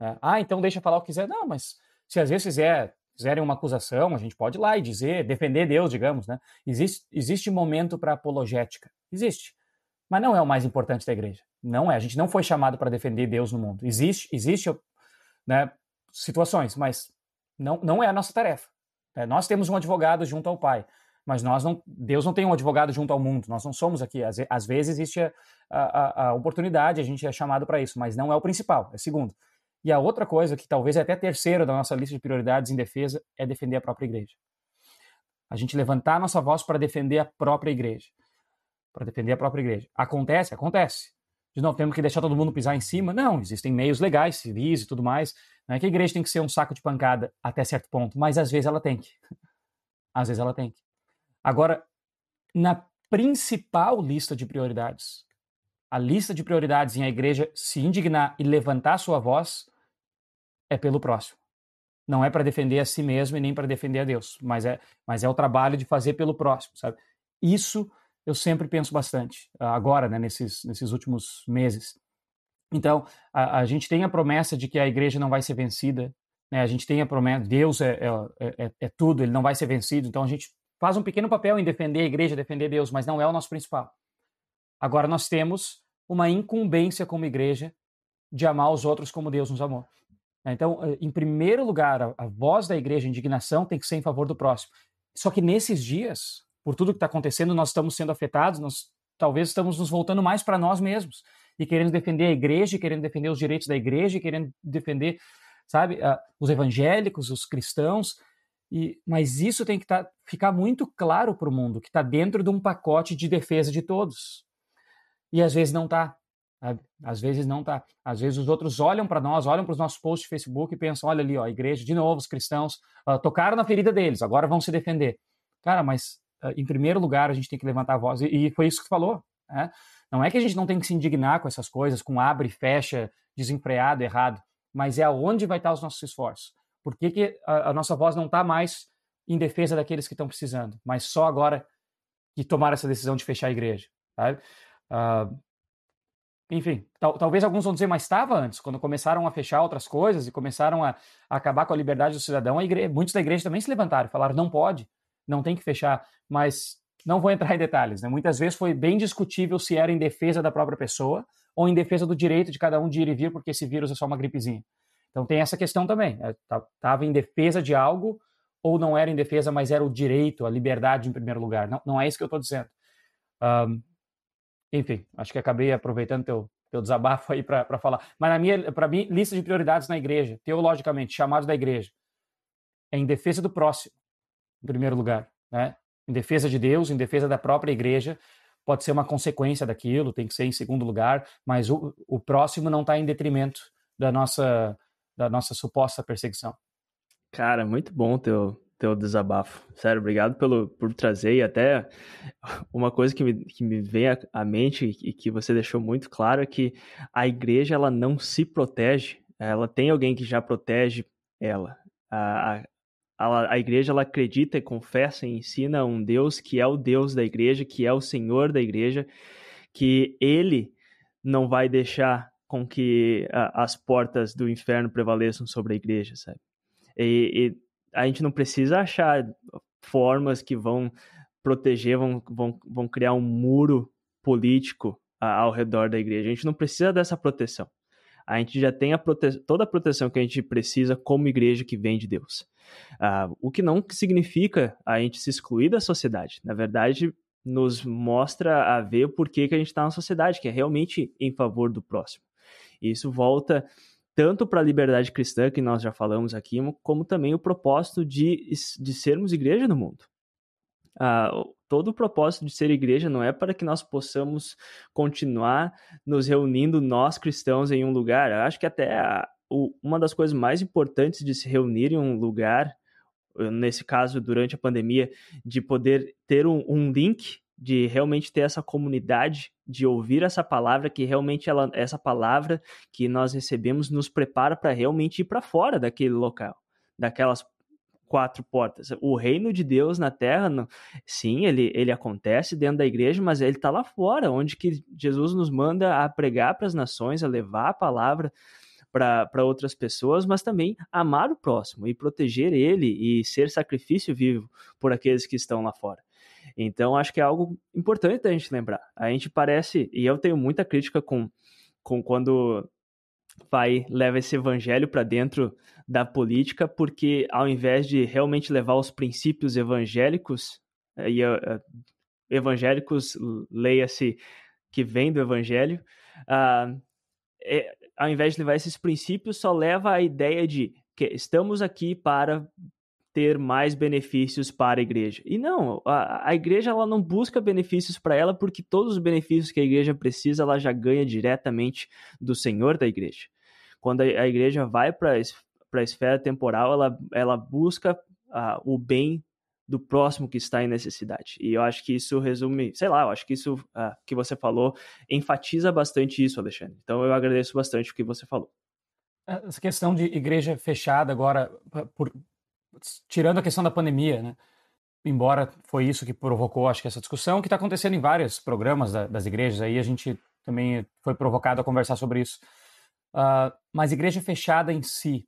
É, ah, então deixa falar o que quiser. Não, mas se às vezes fizer, fizerem uma acusação, a gente pode ir lá e dizer, defender Deus, digamos, né? Existe, existe momento para apologética. Existe. Mas não é o mais importante da igreja. Não é. A gente não foi chamado para defender Deus no mundo. Existe, existe né, situações, mas não, não é a nossa tarefa. É, nós temos um advogado junto ao Pai, mas nós não, Deus não tem um advogado junto ao mundo. Nós não somos aqui. Às, às vezes existe a, a, a oportunidade, a gente é chamado para isso, mas não é o principal. É segundo. E a outra coisa, que talvez é até terceiro da nossa lista de prioridades em defesa, é defender a própria igreja. A gente levantar a nossa voz para defender a própria igreja. Para defender a própria igreja. Acontece? Acontece. De novo, temos que deixar todo mundo pisar em cima? Não, existem meios legais, civis e tudo mais. Não é que a igreja tem que ser um saco de pancada até certo ponto, mas às vezes ela tem que. Às vezes ela tem que. Agora, na principal lista de prioridades, a lista de prioridades em a igreja se indignar e levantar sua voz é pelo próximo. Não é para defender a si mesmo e nem para defender a Deus, mas é, mas é o trabalho de fazer pelo próximo, sabe? Isso eu sempre penso bastante, agora, né, nesses, nesses últimos meses. Então, a, a gente tem a promessa de que a igreja não vai ser vencida, né? a gente tem a promessa, Deus é, é, é, é tudo, ele não vai ser vencido, então a gente faz um pequeno papel em defender a igreja, defender Deus, mas não é o nosso principal. Agora nós temos uma incumbência como igreja de amar os outros como Deus nos amou. Então, em primeiro lugar, a, voz da igreja, a indignação, tem que ser em favor do próximo. Só que nesses dias, por tudo que está acontecendo, nós estamos sendo afetados, nós talvez estamos nos voltando mais para nós mesmos e querendo defender a igreja, querendo defender os direitos da igreja, querendo defender, sabe, os evangélicos, os cristãos. E, mas isso tem que tá, ficar muito claro para o mundo, que está dentro de um pacote de defesa de todos. E às vezes não está. Às vezes não tá. Às vezes os outros olham para nós, olham para os nossos posts de Facebook e pensam: olha ali, ó, a igreja, de novo, os cristãos uh, tocaram na ferida deles, agora vão se defender. Cara, mas uh, em primeiro lugar a gente tem que levantar a voz, e, e foi isso que tu falou. Né? Não é que a gente não tem que se indignar com essas coisas, com abre e fecha, desenfreado, errado, mas é aonde vai estar os nossos esforços. Por que, que a, a nossa voz não está mais em defesa daqueles que estão precisando, mas só agora que tomaram essa decisão de fechar a igreja? Sabe? Uh, enfim, tal, talvez alguns vão dizer, mas estava antes, quando começaram a fechar outras coisas e começaram a, a acabar com a liberdade do cidadão, igreja, muitos da igreja também se levantaram, falaram, não pode, não tem que fechar, mas não vou entrar em detalhes, né? muitas vezes foi bem discutível se era em defesa da própria pessoa ou em defesa do direito de cada um de ir e vir, porque esse vírus é só uma gripezinha. Então tem essa questão também, estava é, em defesa de algo ou não era em defesa, mas era o direito, a liberdade em primeiro lugar, não, não é isso que eu estou dizendo. Um, enfim, acho que acabei aproveitando teu, teu desabafo aí para falar. Mas na minha, para mim, lista de prioridades na igreja, teologicamente, chamado da igreja, é em defesa do próximo, em primeiro lugar, né? Em defesa de Deus, em defesa da própria igreja, pode ser uma consequência daquilo, tem que ser em segundo lugar, mas o, o próximo não está em detrimento da nossa da nossa suposta perseguição. Cara, muito bom teu teu desabafo. Sério, obrigado pelo, por trazer. E até uma coisa que me, que me vem à, mente e que você deixou muito claro é que a igreja ela não se protege, ela tem alguém que já protege ela. A, a, a igreja ela acredita, confessa e ensina um Deus que é o Deus da igreja, que é o Senhor da igreja, que ele não vai deixar com que a, as portas do inferno prevaleçam sobre a igreja, sabe? E, e a gente não precisa achar formas que vão proteger, vão, vão, vão criar um muro político ao redor da igreja. A gente não precisa dessa proteção. A gente já tem a prote... toda a proteção que a gente precisa como igreja que vem de Deus. Uh, o que não significa a gente se excluir da sociedade. Na verdade, nos mostra a ver o porquê que a gente está na sociedade, que é realmente em favor do próximo. E isso volta tanto para a liberdade cristã, que nós já falamos aqui, como também o propósito de, de sermos igreja no mundo. Ah, todo o propósito de ser igreja não é para que nós possamos continuar nos reunindo, nós cristãos, em um lugar. Eu acho que até a, o, uma das coisas mais importantes de se reunir em um lugar, nesse caso, durante a pandemia, de poder ter um, um link de realmente ter essa comunidade, de ouvir essa palavra, que realmente ela, essa palavra que nós recebemos nos prepara para realmente ir para fora daquele local, daquelas quatro portas. O reino de Deus na terra, sim, ele, ele acontece dentro da igreja, mas ele está lá fora, onde que Jesus nos manda a pregar para as nações, a levar a palavra para outras pessoas, mas também amar o próximo e proteger ele e ser sacrifício vivo por aqueles que estão lá fora. Então, acho que é algo importante da gente lembrar. A gente parece, e eu tenho muita crítica com, com quando vai leva esse evangelho para dentro da política, porque ao invés de realmente levar os princípios evangélicos, eh, e uh, evangélicos, leia-se que vem do evangelho, uh, é, ao invés de levar esses princípios, só leva a ideia de que estamos aqui para ter mais benefícios para a igreja. E não, a, a igreja ela não busca benefícios para ela porque todos os benefícios que a igreja precisa ela já ganha diretamente do Senhor da igreja. Quando a, a igreja vai para a esfera temporal, ela, ela busca o bem do próximo que está em necessidade. E eu acho que isso resume, sei lá, eu acho que isso que você falou enfatiza bastante isso, Alexandre. Então eu agradeço bastante o que você falou. Essa questão de igreja fechada agora, por, tirando a questão da pandemia, né? Embora foi isso que provocou, acho que essa discussão que está acontecendo em vários programas da, das igrejas. Aí a gente também foi provocado a conversar sobre isso. Uh, mas igreja fechada em si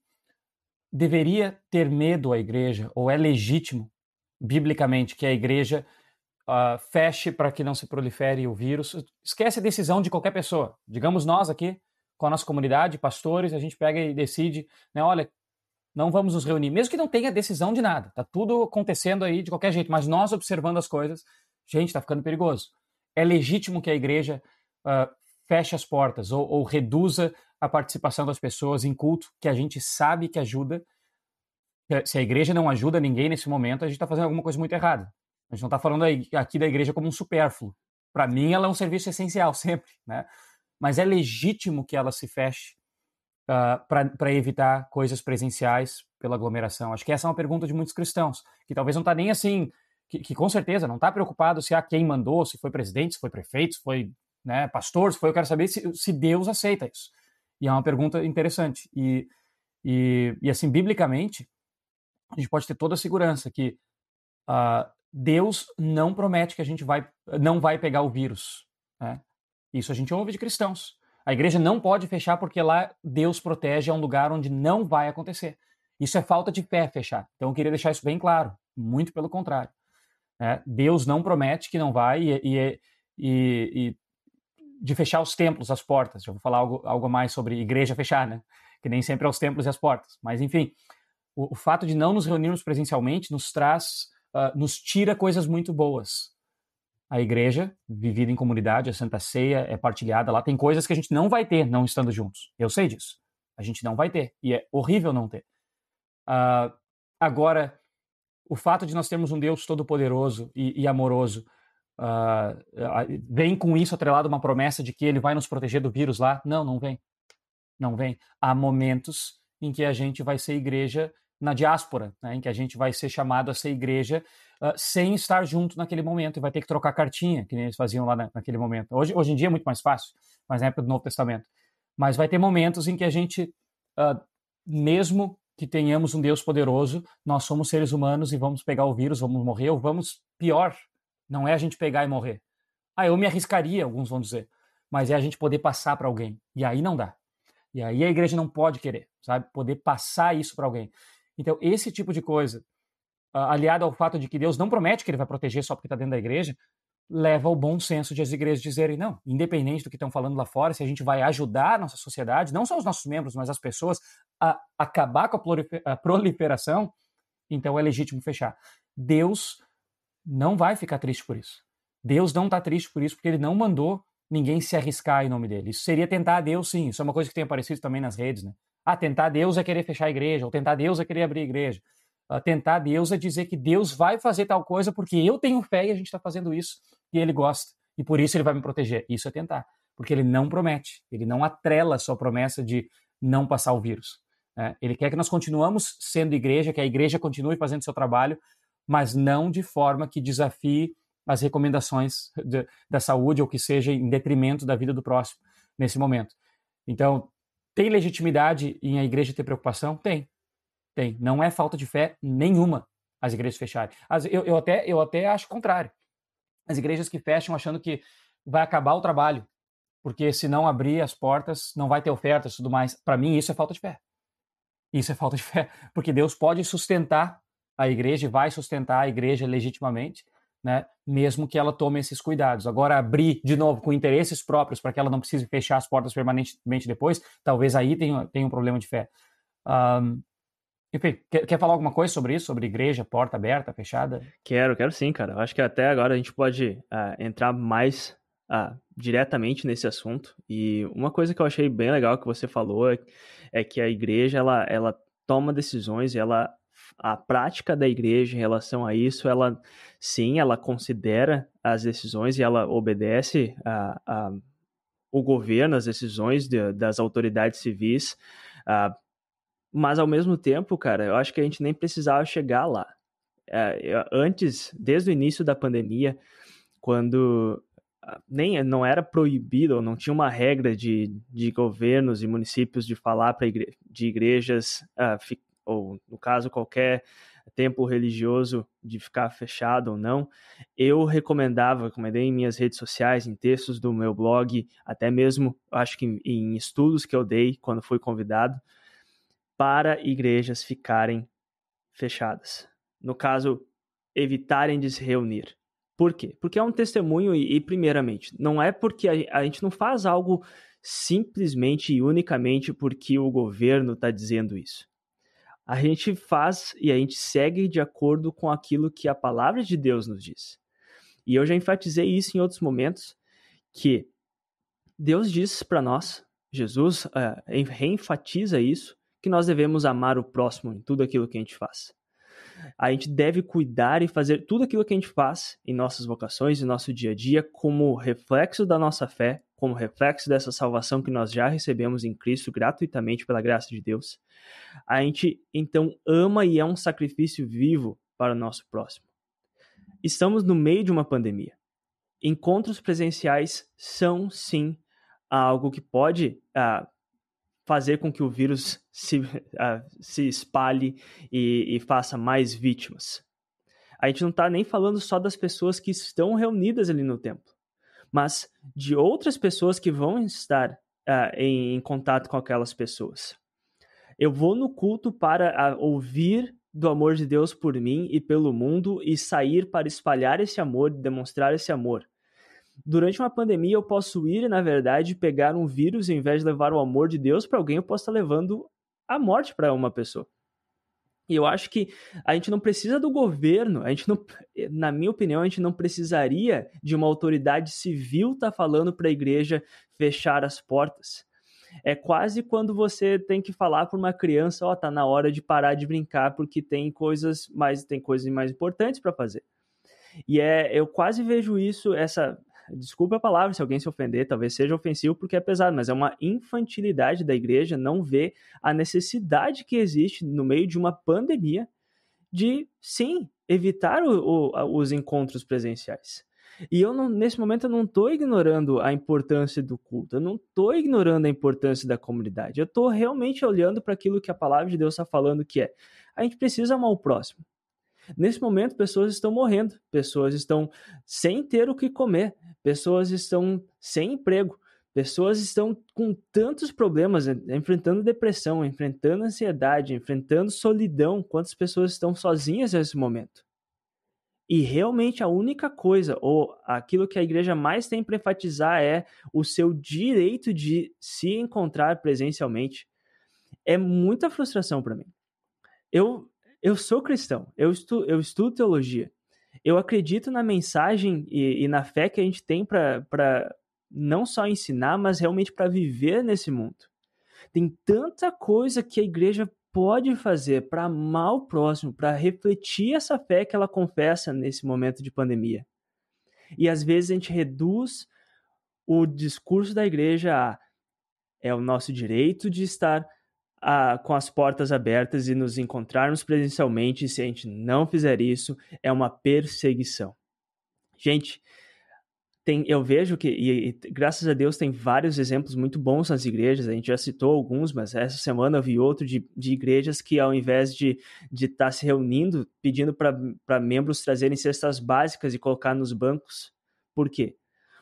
deveria ter medo a igreja ou é legítimo biblicamente que a igreja uh, feche para que não se prolifere o vírus? Esquece a decisão de qualquer pessoa. Digamos nós aqui com a nossa comunidade, pastores, a gente pega e decide, né? Olha, não vamos nos reunir, mesmo que não tenha decisão de nada, tá tudo acontecendo aí de qualquer jeito, mas nós observando as coisas, gente, está ficando perigoso. É legítimo que a igreja uh, feche as portas ou, ou, reduza a participação das pessoas em culto, que a gente sabe que ajuda. Se a igreja não ajuda ninguém nesse momento, a gente está fazendo alguma coisa muito errada. A gente não está falando aqui da igreja como um supérfluo. Para mim, ela é um serviço essencial [LAUGHS] sempre, né? Mas é legítimo que ela se feche uh, ah, para evitar coisas presenciais pela aglomeração? Acho que essa é uma pergunta de muitos cristãos, que talvez não está nem assim, que, que, com certeza não está preocupado se há quem mandou, se foi presidente, se foi prefeito, se foi né, pastor, se foi, eu quero saber se, se Deus aceita isso. E é uma pergunta interessante. E, e, e assim, biblicamente, a gente pode ter toda a segurança que uh, Deus não promete que a gente vai, não vai pegar o vírus. Né? Isso a gente ouve de cristãos. A igreja não pode fechar porque lá Deus protege, é um lugar onde não vai acontecer. Isso é falta de fé fechar. Então eu queria deixar isso bem claro. Muito pelo contrário. É, Deus não promete que não vai e, e, e, e, de fechar os templos, as portas. Já vou falar algo, algo mais sobre igreja fechar, né? Que nem sempre é os templos e as portas. Mas enfim, o, o fato de não nos reunirmos presencialmente nos traz, uh, nos tira coisas muito boas a igreja, vivida em comunidade, a Santa Ceia é partilhada lá. Tem coisas que a gente não vai ter não estando juntos. Eu sei disso. A gente não vai ter. E é horrível não ter. Uh, agora, o fato de nós termos um Deus todo-poderoso e, e, amoroso uh, vem com isso atrelado uma promessa de que ele vai nos proteger do vírus lá? Não, não vem. Não vem. Há momentos em que a gente vai ser igreja na diáspora, né, em que a gente vai ser chamado a ser igreja uh, sem estar junto naquele momento e vai ter que trocar cartinha, que eles faziam lá na, naquele momento. Hoje, hoje em dia é muito mais fácil, mas na época do Novo Testamento. Mas vai ter momentos em que a gente, uh, mesmo que tenhamos um Deus poderoso, nós somos seres humanos e vamos pegar o vírus, vamos morrer, ou vamos, pior, não é a gente pegar e morrer. Ah, eu me arriscaria, alguns vão dizer, mas é a gente poder passar para alguém. E aí não dá. E aí a igreja não pode querer, sabe? Poder passar isso para alguém. Então, esse tipo de coisa, aliado ao fato de que Deus não promete que ele vai proteger só porque está dentro da igreja, leva ao bom senso de as igrejas dizerem, não, independente do que estão falando lá fora, se a gente vai ajudar a nossa sociedade, não só os nossos membros, mas as pessoas, a acabar com a proliferação, então é legítimo fechar. Deus não vai ficar triste por isso. Deus não está triste por isso, porque ele não mandou ninguém se arriscar em nome dele. Isso seria tentar a Deus, sim. Isso é uma coisa que tem aparecido também nas redes, né? Ah, tentar Deus é querer fechar a igreja, ou tentar Deus é querer abrir a igreja. Uh, tentar Deus é dizer que Deus vai fazer tal coisa porque eu tenho fé e a gente está fazendo isso e ele gosta. E por isso ele vai me proteger. Isso é tentar. Porque ele não promete, ele não atrela a sua promessa de não passar o vírus. Né? Ele quer que nós continuamos sendo igreja, que a igreja continue fazendo seu trabalho, mas não de forma que desafie as recomendações de, da saúde ou que seja em detrimento da vida do próximo nesse momento. Então, tem legitimidade em a igreja ter preocupação? Tem. Tem. Não é falta de fé nenhuma as igrejas fecharem. As, eu, eu, até, eu até acho o contrário. As igrejas que fecham achando que vai acabar o trabalho, porque se não abrir as portas, não vai ter ofertas e tudo mais. Para mim, isso é falta de fé. Isso é falta de fé, porque Deus pode sustentar a igreja e vai sustentar a igreja legitimamente, né? Mesmo que ela tome esses cuidados. Agora, abrir de novo com interesses próprios para que ela não precise fechar as portas permanentemente depois, talvez aí tenha, tenha um problema de fé. Um, enfim, quer, quer, falar alguma coisa sobre isso? Sobre igreja, porta aberta, fechada? Quero, quero sim, cara. Eu acho que até agora a gente pode uh, entrar mais uh, diretamente nesse assunto. E uma coisa que eu achei bem legal que você falou é, é que a igreja ela, ela toma decisões, ela a prática da igreja em relação a isso, ela sim, ela considera as decisões e ela obedece a, a o governo, as decisões de, das autoridades civis, mas ao mesmo tempo, cara, eu acho que a gente nem precisava chegar lá. Uh, antes, desde o início da pandemia, quando nem não era proibido, não tinha uma regra de, de governos e municípios de falar para igre de igrejas uh, ou no caso qualquer templo religioso de ficar fechado ou não, eu recomendava, recomendei em minhas redes sociais, em textos do meu blog, até mesmo acho que em, estudos que eu dei quando fui convidado, para igrejas ficarem fechadas. No caso, evitarem de se reunir. Por quê? Porque é um testemunho e, e primeiramente, não é porque a, a gente não faz algo simplesmente e unicamente porque o governo está dizendo isso a gente faz e a gente segue de acordo com aquilo que a palavra de Deus nos diz. E eu já enfatizei isso em outros momentos, que Deus diz para nós, Jesus uh, reenfatiza isso, que nós devemos amar o próximo em tudo aquilo que a gente faz. A gente deve cuidar e fazer tudo aquilo que a gente faz em nossas vocações, em nosso dia a dia, como reflexo da nossa fé, como reflexo dessa salvação que nós já recebemos em Cristo gratuitamente pela graça de Deus. A gente então ama e é um sacrifício vivo para o nosso próximo. Estamos no meio de uma pandemia. Encontros presenciais são sim algo que pode uh, fazer com que o vírus se, uh, [LAUGHS] se espalhe e, e faça mais vítimas. A gente não está nem falando só das pessoas que estão reunidas ali no templo, mas de outras pessoas que vão estar uh, em, em contato com aquelas pessoas. Eu vou no culto para ouvir do amor de Deus por mim e pelo mundo e sair para espalhar esse amor, demonstrar esse amor. Durante uma pandemia, eu posso ir na verdade, pegar um vírus e, ao invés de levar o amor de Deus para alguém, eu posso estar levando a morte para uma pessoa. E eu acho que a gente não precisa do governo, a gente não, na minha opinião, a gente não precisaria de uma autoridade civil estar tá falando para a igreja fechar as portas. É quase quando você tem que falar para uma criança, ó, oh, tá na hora de parar de brincar porque tem coisas mais tem coisas mais importantes para fazer. E é, eu quase vejo isso, essa, desculpa a palavra se alguém se ofender, talvez seja ofensivo porque é pesado, mas é uma infantilidade da igreja não ver a necessidade que existe no meio de uma pandemia de, sim, evitar o, o, os encontros presenciais. E eu, não, nesse momento, eu não estou ignorando a importância do culto, eu não estou ignorando a importância da comunidade, eu estou realmente olhando para aquilo que a palavra de Deus está falando, que é a gente precisa amar o próximo. Nesse momento, pessoas estão morrendo, pessoas estão sem ter o que comer, pessoas estão sem emprego, pessoas estão com tantos problemas, enfrentando depressão, enfrentando ansiedade, enfrentando solidão. Quantas pessoas estão sozinhas nesse momento? E realmente a única coisa, ou aquilo que a igreja mais tem para enfatizar é o seu direito de se encontrar presencialmente. É muita frustração para mim. Eu, eu sou cristão, eu, estu, eu estudo teologia. Eu acredito na mensagem e, e na fé que a gente tem para não só ensinar, mas realmente para viver nesse mundo. Tem tanta coisa que a igreja pode fazer para amar o próximo, para refletir essa fé que ela confessa nesse momento de pandemia. E às vezes a gente reduz o discurso da igreja a é o nosso direito de estar a, com as portas abertas e nos encontrarmos presencialmente, se a gente não fizer isso, é uma perseguição. Gente, tem, eu vejo que, e, e, graças a Deus, tem vários exemplos muito bons nas igrejas. A gente já citou alguns, mas essa semana eu vi outro de, de igrejas que, ao invés de estar tá se reunindo, pedindo para membros trazerem cestas básicas e colocar nos bancos. Por quê?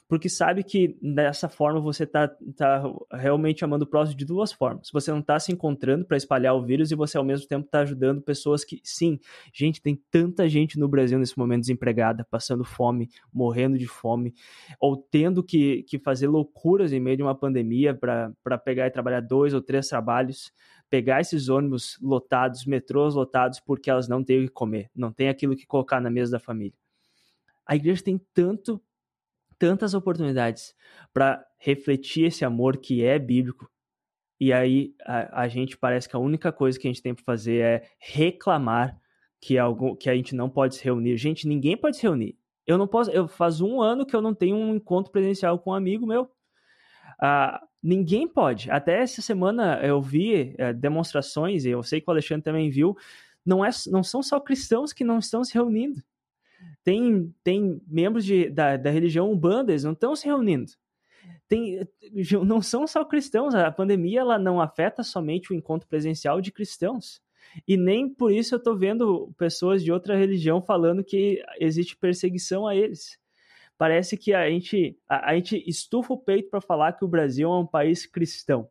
Porque sabe que dessa forma você está tá realmente amando o próximo de duas formas. Você não está se encontrando para espalhar o vírus e você ao mesmo tempo está ajudando pessoas que, sim, gente, tem tanta gente no Brasil nesse momento desempregada, passando fome, morrendo de fome, ou tendo que, que fazer loucuras em meio de uma pandemia para pegar e trabalhar dois ou três trabalhos pegar esses ônibus lotados, metrôs lotados, porque elas não têm o que comer, não tem aquilo que colocar na mesa da família. A igreja tem tanto tantas oportunidades para refletir esse amor que é bíblico. E aí a, a, gente parece que a única coisa que a gente tem para fazer é reclamar que, algo, que a gente não pode se reunir. Gente, ninguém pode se reunir. Eu não posso. Eu faz um ano que eu não tenho um encontro presencial com um amigo meu. Ah, ninguém pode. Até essa semana eu vi é, demonstrações, e eu sei que o Alexandre também viu. Não, é, não são só cristãos que não estão se reunindo tem, tem membros de, da, da religião umbanda, eles não estão se reunindo. Tem, não são só cristãos, a pandemia ela não afeta somente o encontro presencial de cristãos. E nem por isso eu estou vendo pessoas de outra religião falando que existe perseguição a eles. Parece que a gente, a, a gente estufa o peito para falar que o Brasil é um país cristão.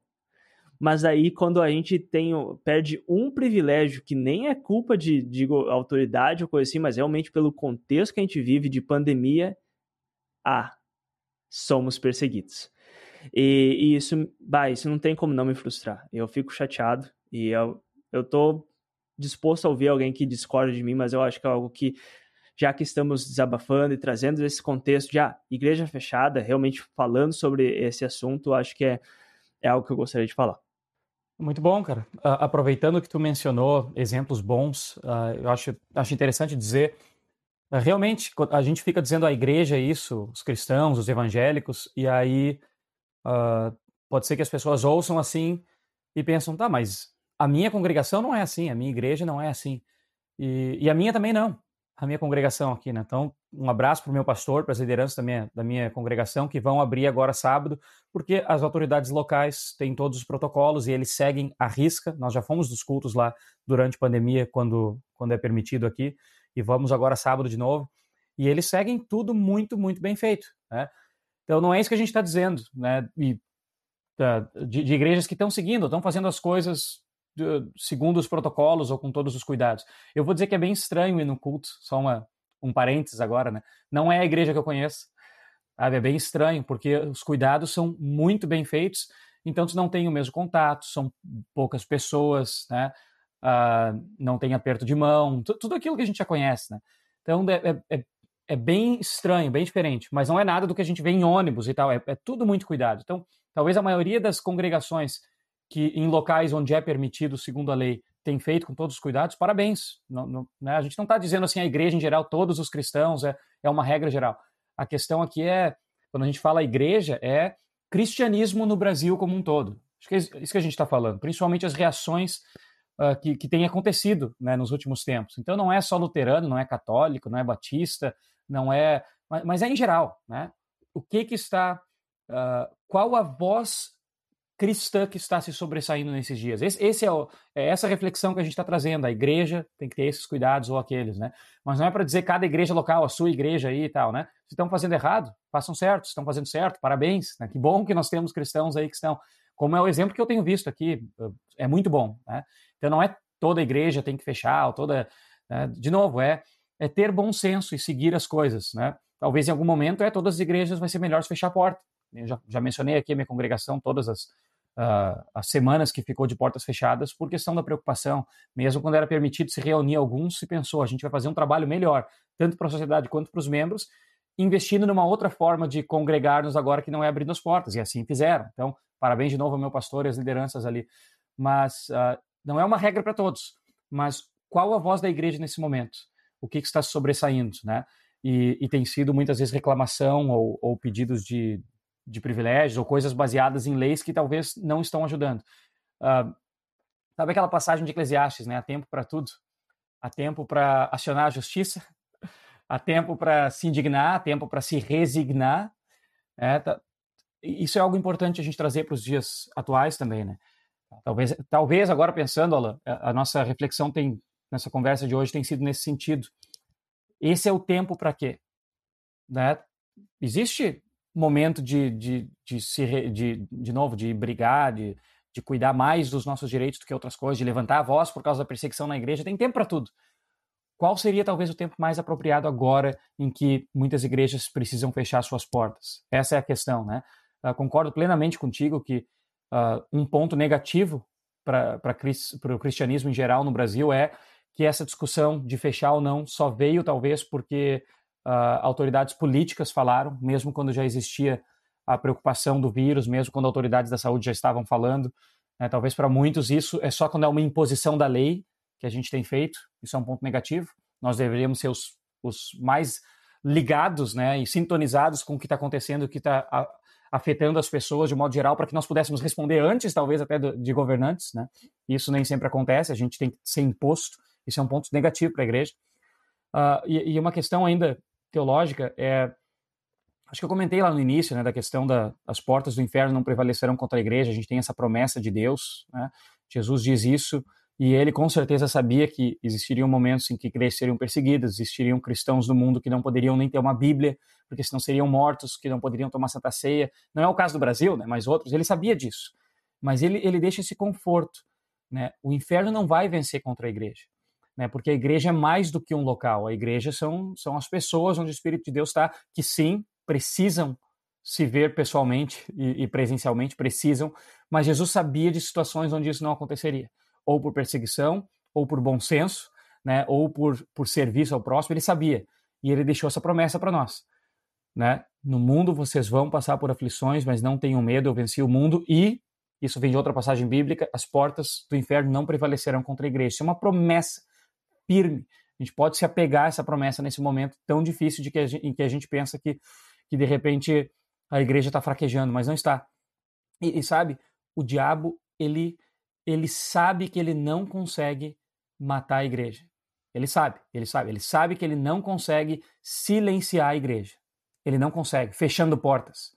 Mas aí, quando a gente tem, perde um privilégio que nem é culpa de, de autoridade ou coisa assim, mas realmente pelo contexto que a gente vive de pandemia, ah, somos perseguidos. E, e, isso, bah, isso não tem como não me frustrar. Eu fico chateado e eu, eu tô disposto a ouvir alguém que discorda de mim, mas eu acho que é algo que, já que estamos desabafando e trazendo esse contexto de ah, igreja fechada, realmente falando sobre esse assunto, acho que é, é algo que eu gostaria de falar. Muito bom, cara. Uh, aproveitando que tu mencionou exemplos bons, uh, eu acho, acho interessante dizer, uh, realmente, a gente fica dizendo a igreja isso, os cristãos, os evangélicos, e aí pode ser que as pessoas ouçam assim e pensam, tá, mas a minha congregação não é assim, a minha igreja não é assim. E, e a minha também não a minha congregação aqui, né? Então, um abraço para o meu pastor, para as lideranças da minha, da minha congregação, que vão abrir agora sábado, porque as autoridades locais têm todos os protocolos e eles seguem à risca. Nós já fomos dos cultos lá durante a pandemia, quando, quando é permitido aqui, e vamos agora sábado de novo. E eles seguem tudo muito, muito bem feito, né? Então, não é isso que a gente está dizendo, né? E, tá, de, de igrejas que estão seguindo, estão fazendo as coisas segundo os protocolos ou com todos os cuidados. Eu vou dizer que é bem estranho ir no culto, só uma, um parênteses agora, né? Não é a igreja que eu conheço, sabe? É bem estranho, porque os cuidados são muito bem feitos, então tu não tem o mesmo contato, são poucas pessoas, né? Uh, não tem aperto de mão, tudo aquilo que a gente já conhece, né? Então é, é, é, é, bem estranho, bem diferente, mas não é nada do que a gente vê em ônibus e tal, é, é tudo muito cuidado. Então, talvez a maioria das congregações que em locais onde é permitido, segundo a lei, tem feito com todos os cuidados, parabéns. Não, não, né? A gente não está dizendo assim, a igreja em geral, todos os cristãos, é, é uma regra geral. A questão aqui é, quando a gente fala igreja, é cristianismo no Brasil como um todo. Acho que é isso que a gente está falando, principalmente as reações uh, que, que têm acontecido né, nos últimos tempos. Então não é só luterano, não é católico, não é batista, não é. Mas, mas é em geral. Né? O que, que está. Uh, qual a voz cristã que está se sobressaindo nesses dias. Esse, esse é, o, é, essa reflexão que a gente está trazendo. A igreja tem que ter esses cuidados ou aqueles, né? Mas não é para dizer cada igreja local, a sua igreja aí e tal, né? Se estão fazendo errado, façam certo. Se estão fazendo certo, parabéns. Né? Que bom que nós temos cristãos aí que estão. Como é o exemplo que eu tenho visto aqui, é muito bom, né? Então não é toda igreja tem que fechar, ou toda. Né? De novo, é, é ter bom senso e seguir as coisas, né? Talvez em algum momento é todas as igrejas vai ser melhor se fechar a porta. Eu já, já mencionei aqui a minha congregação, todas as uh, as semanas que ficou de portas fechadas por questão da preocupação. Mesmo quando era permitido se reunir alguns, se pensou, a gente vai fazer um trabalho melhor, tanto para a sociedade quanto para os membros, investindo numa outra forma de congregar-nos agora que não é abrindo as portas. E assim fizeram. Então, parabéns de novo ao meu pastor e às lideranças ali. Mas uh, não é uma regra para todos. Mas qual a voz da igreja nesse momento? O que, que está sobressaindo, né? E, e, tem sido muitas vezes reclamação ou, ou pedidos de, de privilégios ou coisas baseadas em leis que talvez não estão ajudando. Uh, sabe aquela passagem de Eclesiastes, né? Há tempo para tudo. Há tempo para acionar a justiça, há tempo para se indignar, há tempo para se resignar. É, tá, isso é algo importante a gente trazer para os dias atuais também, né? Talvez, talvez agora pensando, Alan, a, nossa reflexão tem nessa conversa de hoje tem sido nesse sentido. Esse é o tempo para quê? Né? Existe momento de, de, de, se, de, de novo, de brigar, de, de cuidar mais dos nossos direitos do que outras coisas, de levantar a voz por causa da perseguição na igreja, tem tempo para tudo. Qual seria talvez o tempo mais apropriado agora em que muitas igrejas precisam fechar suas portas? Essa é a questão, né? Concordo plenamente contigo que uh, um ponto negativo para o cristianismo em geral no Brasil é que essa discussão de fechar ou não só veio talvez porque uh, autoridades políticas falaram, mesmo quando já existia a preocupação do vírus, mesmo quando autoridades da saúde já estavam falando. Né? Talvez para muitos isso é só quando é uma imposição da lei que a gente tem feito, isso é um ponto negativo. Nós deveríamos ser os, os mais ligados né, e sintonizados com o que está acontecendo, o que está afetando as pessoas de modo geral, para que nós pudéssemos responder antes, talvez até de governantes. Né? Isso nem sempre acontece, a gente tem que ser imposto, isso é um ponto negativo para a igreja. Uh, e, e, uma questão ainda teológica é. Acho que eu comentei lá no início, né, da questão das da, portas do inferno não prevalecerão contra a igreja, a gente tem essa promessa de Deus, né? Jesus diz isso, e ele com certeza sabia que existiriam momentos em que igrejas seriam perseguidas, existiriam cristãos no mundo que não poderiam nem ter uma Bíblia, porque senão seriam mortos, que não poderiam tomar Santa Ceia. Não é o caso do Brasil, né, mas outros. Ele sabia disso. Mas ele, ele deixa esse conforto. Né? O inferno não vai vencer contra a igreja né? Porque a igreja é mais do que um local. A igreja são, são as pessoas onde o Espírito de Deus está, que sim, precisam se ver pessoalmente e, e, presencialmente, precisam, mas Jesus sabia de situações onde isso não aconteceria, ou por perseguição, ou por bom senso, né? Ou por, por serviço ao próximo, ele sabia. E ele deixou essa promessa para nós, né? No mundo vocês vão passar por aflições, mas não tenham medo, eu venci o mundo e isso vem de outra passagem bíblica, as portas do inferno não prevalecerão contra a igreja. Isso é uma promessa firme. A gente pode se apegar a essa promessa nesse momento tão difícil de que gente, em que a gente pensa que, que de repente a igreja está fraquejando, mas não está. E, e, sabe, o diabo ele ele sabe que ele não consegue matar a igreja. Ele sabe, ele sabe, ele sabe que ele não consegue silenciar a igreja. Ele não consegue, fechando portas.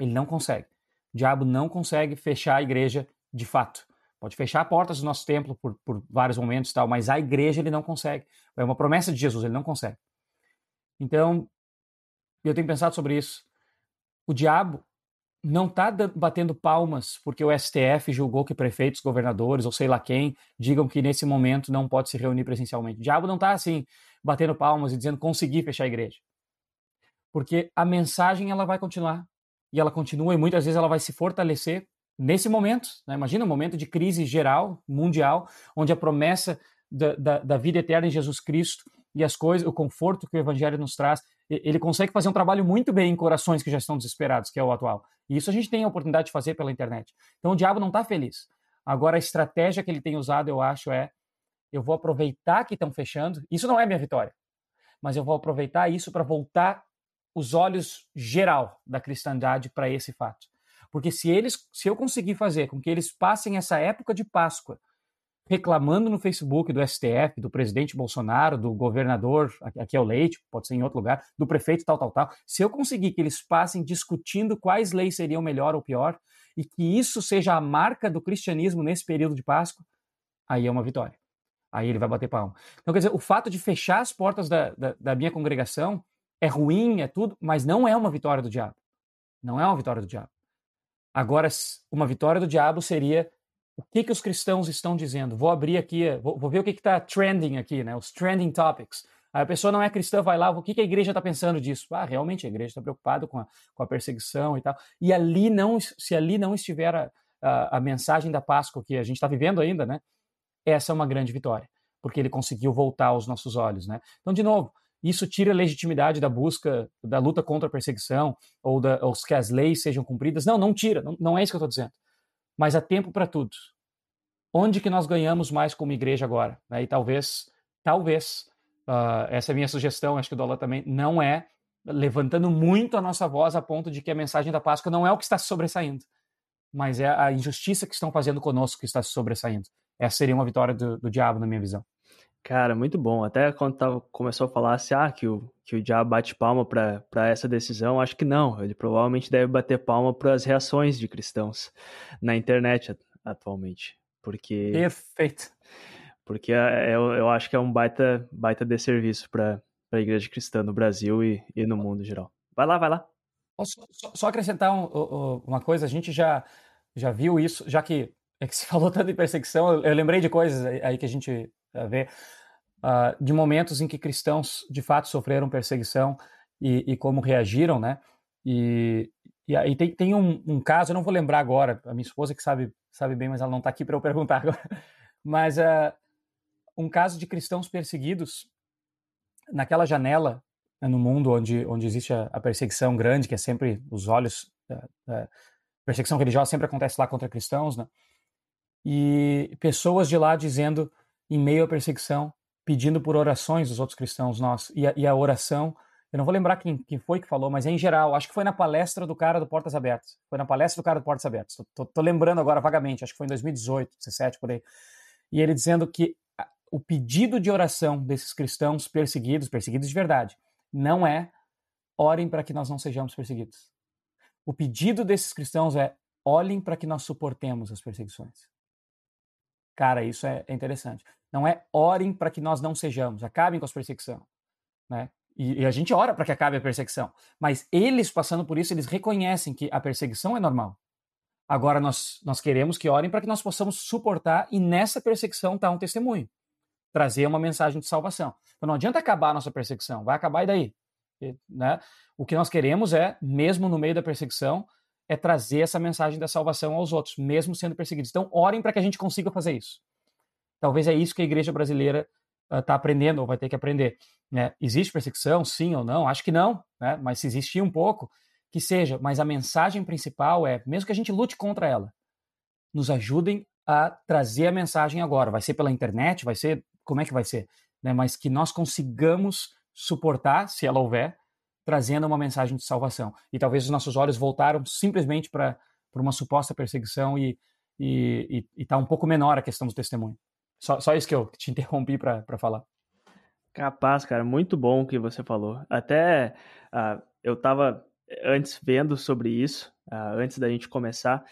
Ele não consegue. O diabo não consegue fechar a igreja de fato. Pode fechar portas do nosso templo por, por vários momentos e tal, mas a igreja ele não consegue. É uma promessa de Jesus, ele não consegue. Então, eu tenho pensado sobre isso. O diabo não está batendo palmas porque o STF julgou que prefeitos, governadores ou sei lá quem digam que nesse momento não pode se reunir presencialmente. O diabo não está assim batendo palmas e dizendo consegui fechar a igreja. Porque a mensagem ela vai continuar e ela continua e muitas vezes ela vai se fortalecer nesse momento. Né? Imagina um momento de crise geral, mundial, onde a promessa da, da, da, vida eterna em Jesus Cristo e as coisas, o conforto que o Evangelho nos traz, ele consegue fazer um trabalho muito bem em corações que já estão desesperados, que é o atual. E isso a gente tem a oportunidade de fazer pela internet. Então o diabo não está feliz. Agora a estratégia que ele tem usado, eu acho, é eu vou aproveitar que estão fechando. Isso não é minha vitória, mas eu vou aproveitar isso para voltar os olhos geral da cristandade para esse fato. Porque se eles, se eu conseguir fazer com que eles passem essa época de Páscoa reclamando no Facebook do STF, do presidente Bolsonaro, do governador, aqui é o Leite, pode ser em outro lugar, do prefeito tal, tal, tal. Se eu conseguir que eles passem discutindo quais leis seriam melhor ou pior, e que isso seja a marca do cristianismo nesse período de Páscoa, aí é uma vitória. Aí ele vai bater palma. Então, quer dizer, o fato de fechar as portas da, da, da minha congregação é ruim, é tudo, mas não é uma vitória do diabo. Não é uma vitória do diabo. Agora, uma vitória do diabo seria o que, que os cristãos estão dizendo. Vou abrir aqui, vou, vou ver o que está trending aqui, né? Os trending topics. A pessoa não é cristã, vai lá, o que, que a igreja está pensando disso? Ah, realmente a igreja está preocupada com a, com a perseguição e tal. E ali não, se ali não estiver a, a, a mensagem da Páscoa que a gente está vivendo ainda, né? Essa é uma grande vitória, porque ele conseguiu voltar aos nossos olhos, né? Então, de novo, isso tira a legitimidade da busca, da luta contra a perseguição ou, da, ou que as leis sejam cumpridas. Não, não tira, não, não é isso que eu estou dizendo. Mas há tempo para tudo. Onde que nós ganhamos mais como igreja agora? Né? E talvez, talvez, uh, essa é a minha sugestão, acho que o Dola também, não é levantando muito a nossa voz a ponto de que a mensagem da Páscoa não é o que está sobressaindo, mas é a injustiça que estão fazendo conosco que está sobressaindo. Essa seria uma vitória do, do diabo, na minha visão. Cara, muito bom. Até quando tava, começou a falar assim, ah, que o, que o diabo bate palma para essa decisão, acho que não. Ele provavelmente deve bater palma para as reações de cristãos na internet atualmente. Porque. Perfeito. Porque é, eu, eu acho que é um baita, baita desserviço para a igreja cristã no Brasil e, e no mundo em geral. Vai lá, vai lá. Posso só, só acrescentar um, um, uma coisa? A gente já, já viu isso, já que, é que se [LAUGHS] falou tanto em perseguição, eu, eu lembrei de coisas aí que a gente vê uh, de momentos em que cristãos de fato sofreram perseguição e, e como reagiram, né? E, e aí tem, tem um, um, caso, eu não vou lembrar agora, a minha esposa que sabe, sabe bem, mas ela não está aqui para eu perguntar agora. [LAUGHS] Mas uh, um caso de cristãos perseguidos naquela janela né, no mundo onde, onde existe a, a, perseguição grande, que é sempre os olhos. Uh, uh, perseguição religiosa sempre acontece lá contra cristãos, né? E pessoas de lá dizendo, em meio à perseguição, pedindo por orações dos outros cristãos nossos. E a, e a oração, eu não vou lembrar quem, quem, foi que falou, mas é em geral, acho que foi na palestra do cara do Portas Abertas. Foi na palestra do cara do Portas Abertas. Tô, tô, tô lembrando agora vagamente, acho que foi em 2018, 2017, por aí. E ele dizendo que o pedido de oração desses cristãos perseguidos, perseguidos de verdade, não é orem para que nós não sejamos perseguidos. O pedido desses cristãos é olhem para que nós suportemos as perseguições. Cara, isso é, é interessante. Não é orem para que nós não sejamos, acabem com as perseguições. Né? E, e a gente ora para que acabe a perseguição. Mas eles, passando por isso, eles reconhecem que a perseguição é normal. Agora nós, nós queremos que orem para que nós possamos suportar e nessa perseguição está um testemunho. Trazer uma mensagem de salvação. Então não adianta acabar a nossa perseguição, vai acabar e daí? Né? O que nós queremos é, mesmo no meio da perseguição, é trazer essa mensagem da salvação aos outros, mesmo sendo perseguidos. Então, orem para que a gente consiga fazer isso. Talvez é isso que a igreja brasileira está uh, aprendendo ou vai ter que aprender. Né? Existe perseguição, sim ou não? Acho que não, né? mas se existir um pouco, que seja. Mas a mensagem principal é, mesmo que a gente lute contra ela, nos ajudem a trazer a mensagem agora. Vai ser pela internet, vai ser como é que vai ser, né? Mas que nós consigamos suportar, se ela houver, trazendo uma mensagem de salvação. E talvez os nossos olhos voltaram simplesmente para uma suposta perseguição e está um pouco menor a questão do testemunho. Só, só isso que eu te interrompi para falar. Capaz, cara, muito bom o que você falou. Até uh, eu estava antes vendo sobre isso, uh, antes da gente começar,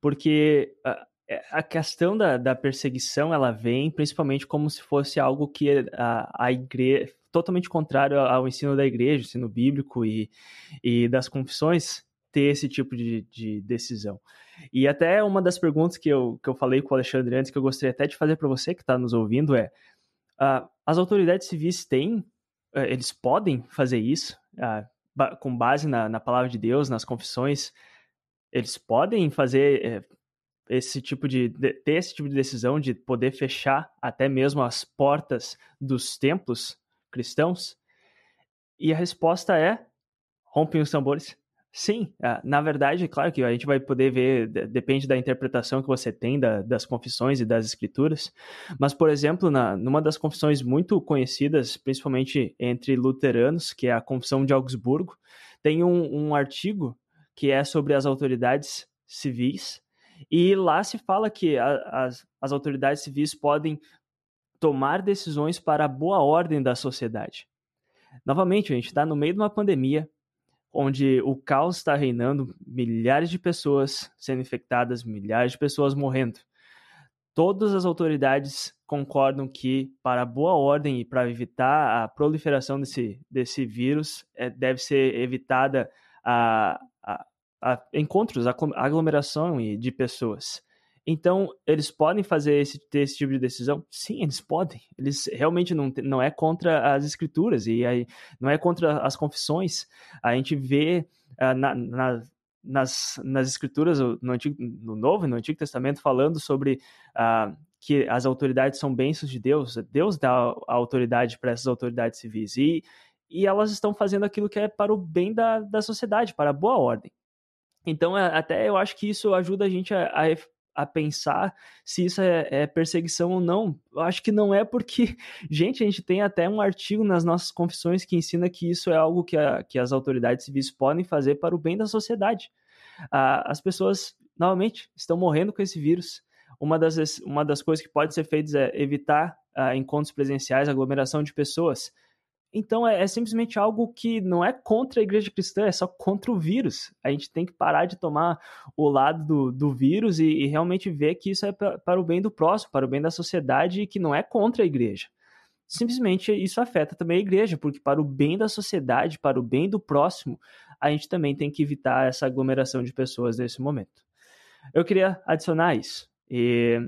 porque uh, a questão da, da, perseguição ela vem principalmente como se fosse algo que a, a igreja totalmente contrário ao ensino da igreja, ensino bíblico e, e das confissões, ter esse tipo de, de decisão. E até uma das perguntas que eu, que eu falei com o Alexandre antes, que eu gostaria até de fazer para você que está nos ouvindo, é: uh, as autoridades civis têm, uh, eles podem fazer isso, uh, ba com base na, na palavra de Deus, nas confissões, eles podem fazer eh, esse tipo de, de, ter esse tipo de decisão de poder fechar até mesmo as portas dos templos cristãos? E a resposta é: rompem os tambores. Sim, na verdade, claro que a gente vai poder ver, depende da interpretação que você tem da, das confissões e das escrituras, mas, por exemplo, na, numa das confissões muito conhecidas, principalmente entre luteranos, que é a Confissão de Augsburgo, tem um, um artigo que é sobre as autoridades civis, e lá se fala que as, as autoridades civis podem tomar decisões para a boa ordem da sociedade. Novamente, a gente está no meio de uma pandemia, onde o caos está reinando, milhares de pessoas sendo infectadas, milhares de pessoas morrendo. Todas as autoridades concordam que, para a boa ordem e para evitar a proliferação desse, desse vírus, é, deve ser evitada a, a, a encontros, a aglomeração de pessoas. Então, eles podem fazer esse, ter esse tipo de decisão? Sim, eles podem. Eles realmente não, não é contra as escrituras e aí, não é contra as confissões. A gente vê uh, na, na, nas, nas escrituras, no, Antigo, no Novo e no Antigo Testamento, falando sobre uh, que as autoridades são bênçãos de Deus. Deus dá a autoridade para essas autoridades civis. E, e elas estão fazendo aquilo que é para o bem da, da sociedade, para a boa ordem. Então, até eu acho que isso ajuda a gente a, a a pensar se isso é, é, perseguição ou não. Eu acho que não é porque, [LAUGHS] gente, a gente tem até um artigo nas nossas confissões que ensina que isso é algo que, a, que as autoridades civis podem fazer para o bem da sociedade. Ah, as pessoas, novamente, estão morrendo com esse vírus. uma das, uma das coisas que pode ser feitas é evitar uh, encontros presenciais, aglomeração de pessoas. Então é, é, simplesmente algo que não é contra a igreja cristã, é só contra o vírus. A gente tem que parar de tomar o lado do, do vírus e, e, realmente ver que isso é pra, para o bem do próximo, para o bem da sociedade e que não é contra a igreja. Simplesmente isso afeta também a igreja, porque para o bem da sociedade, para o bem do próximo, a gente também tem que evitar essa aglomeração de pessoas nesse momento. Eu queria adicionar isso. E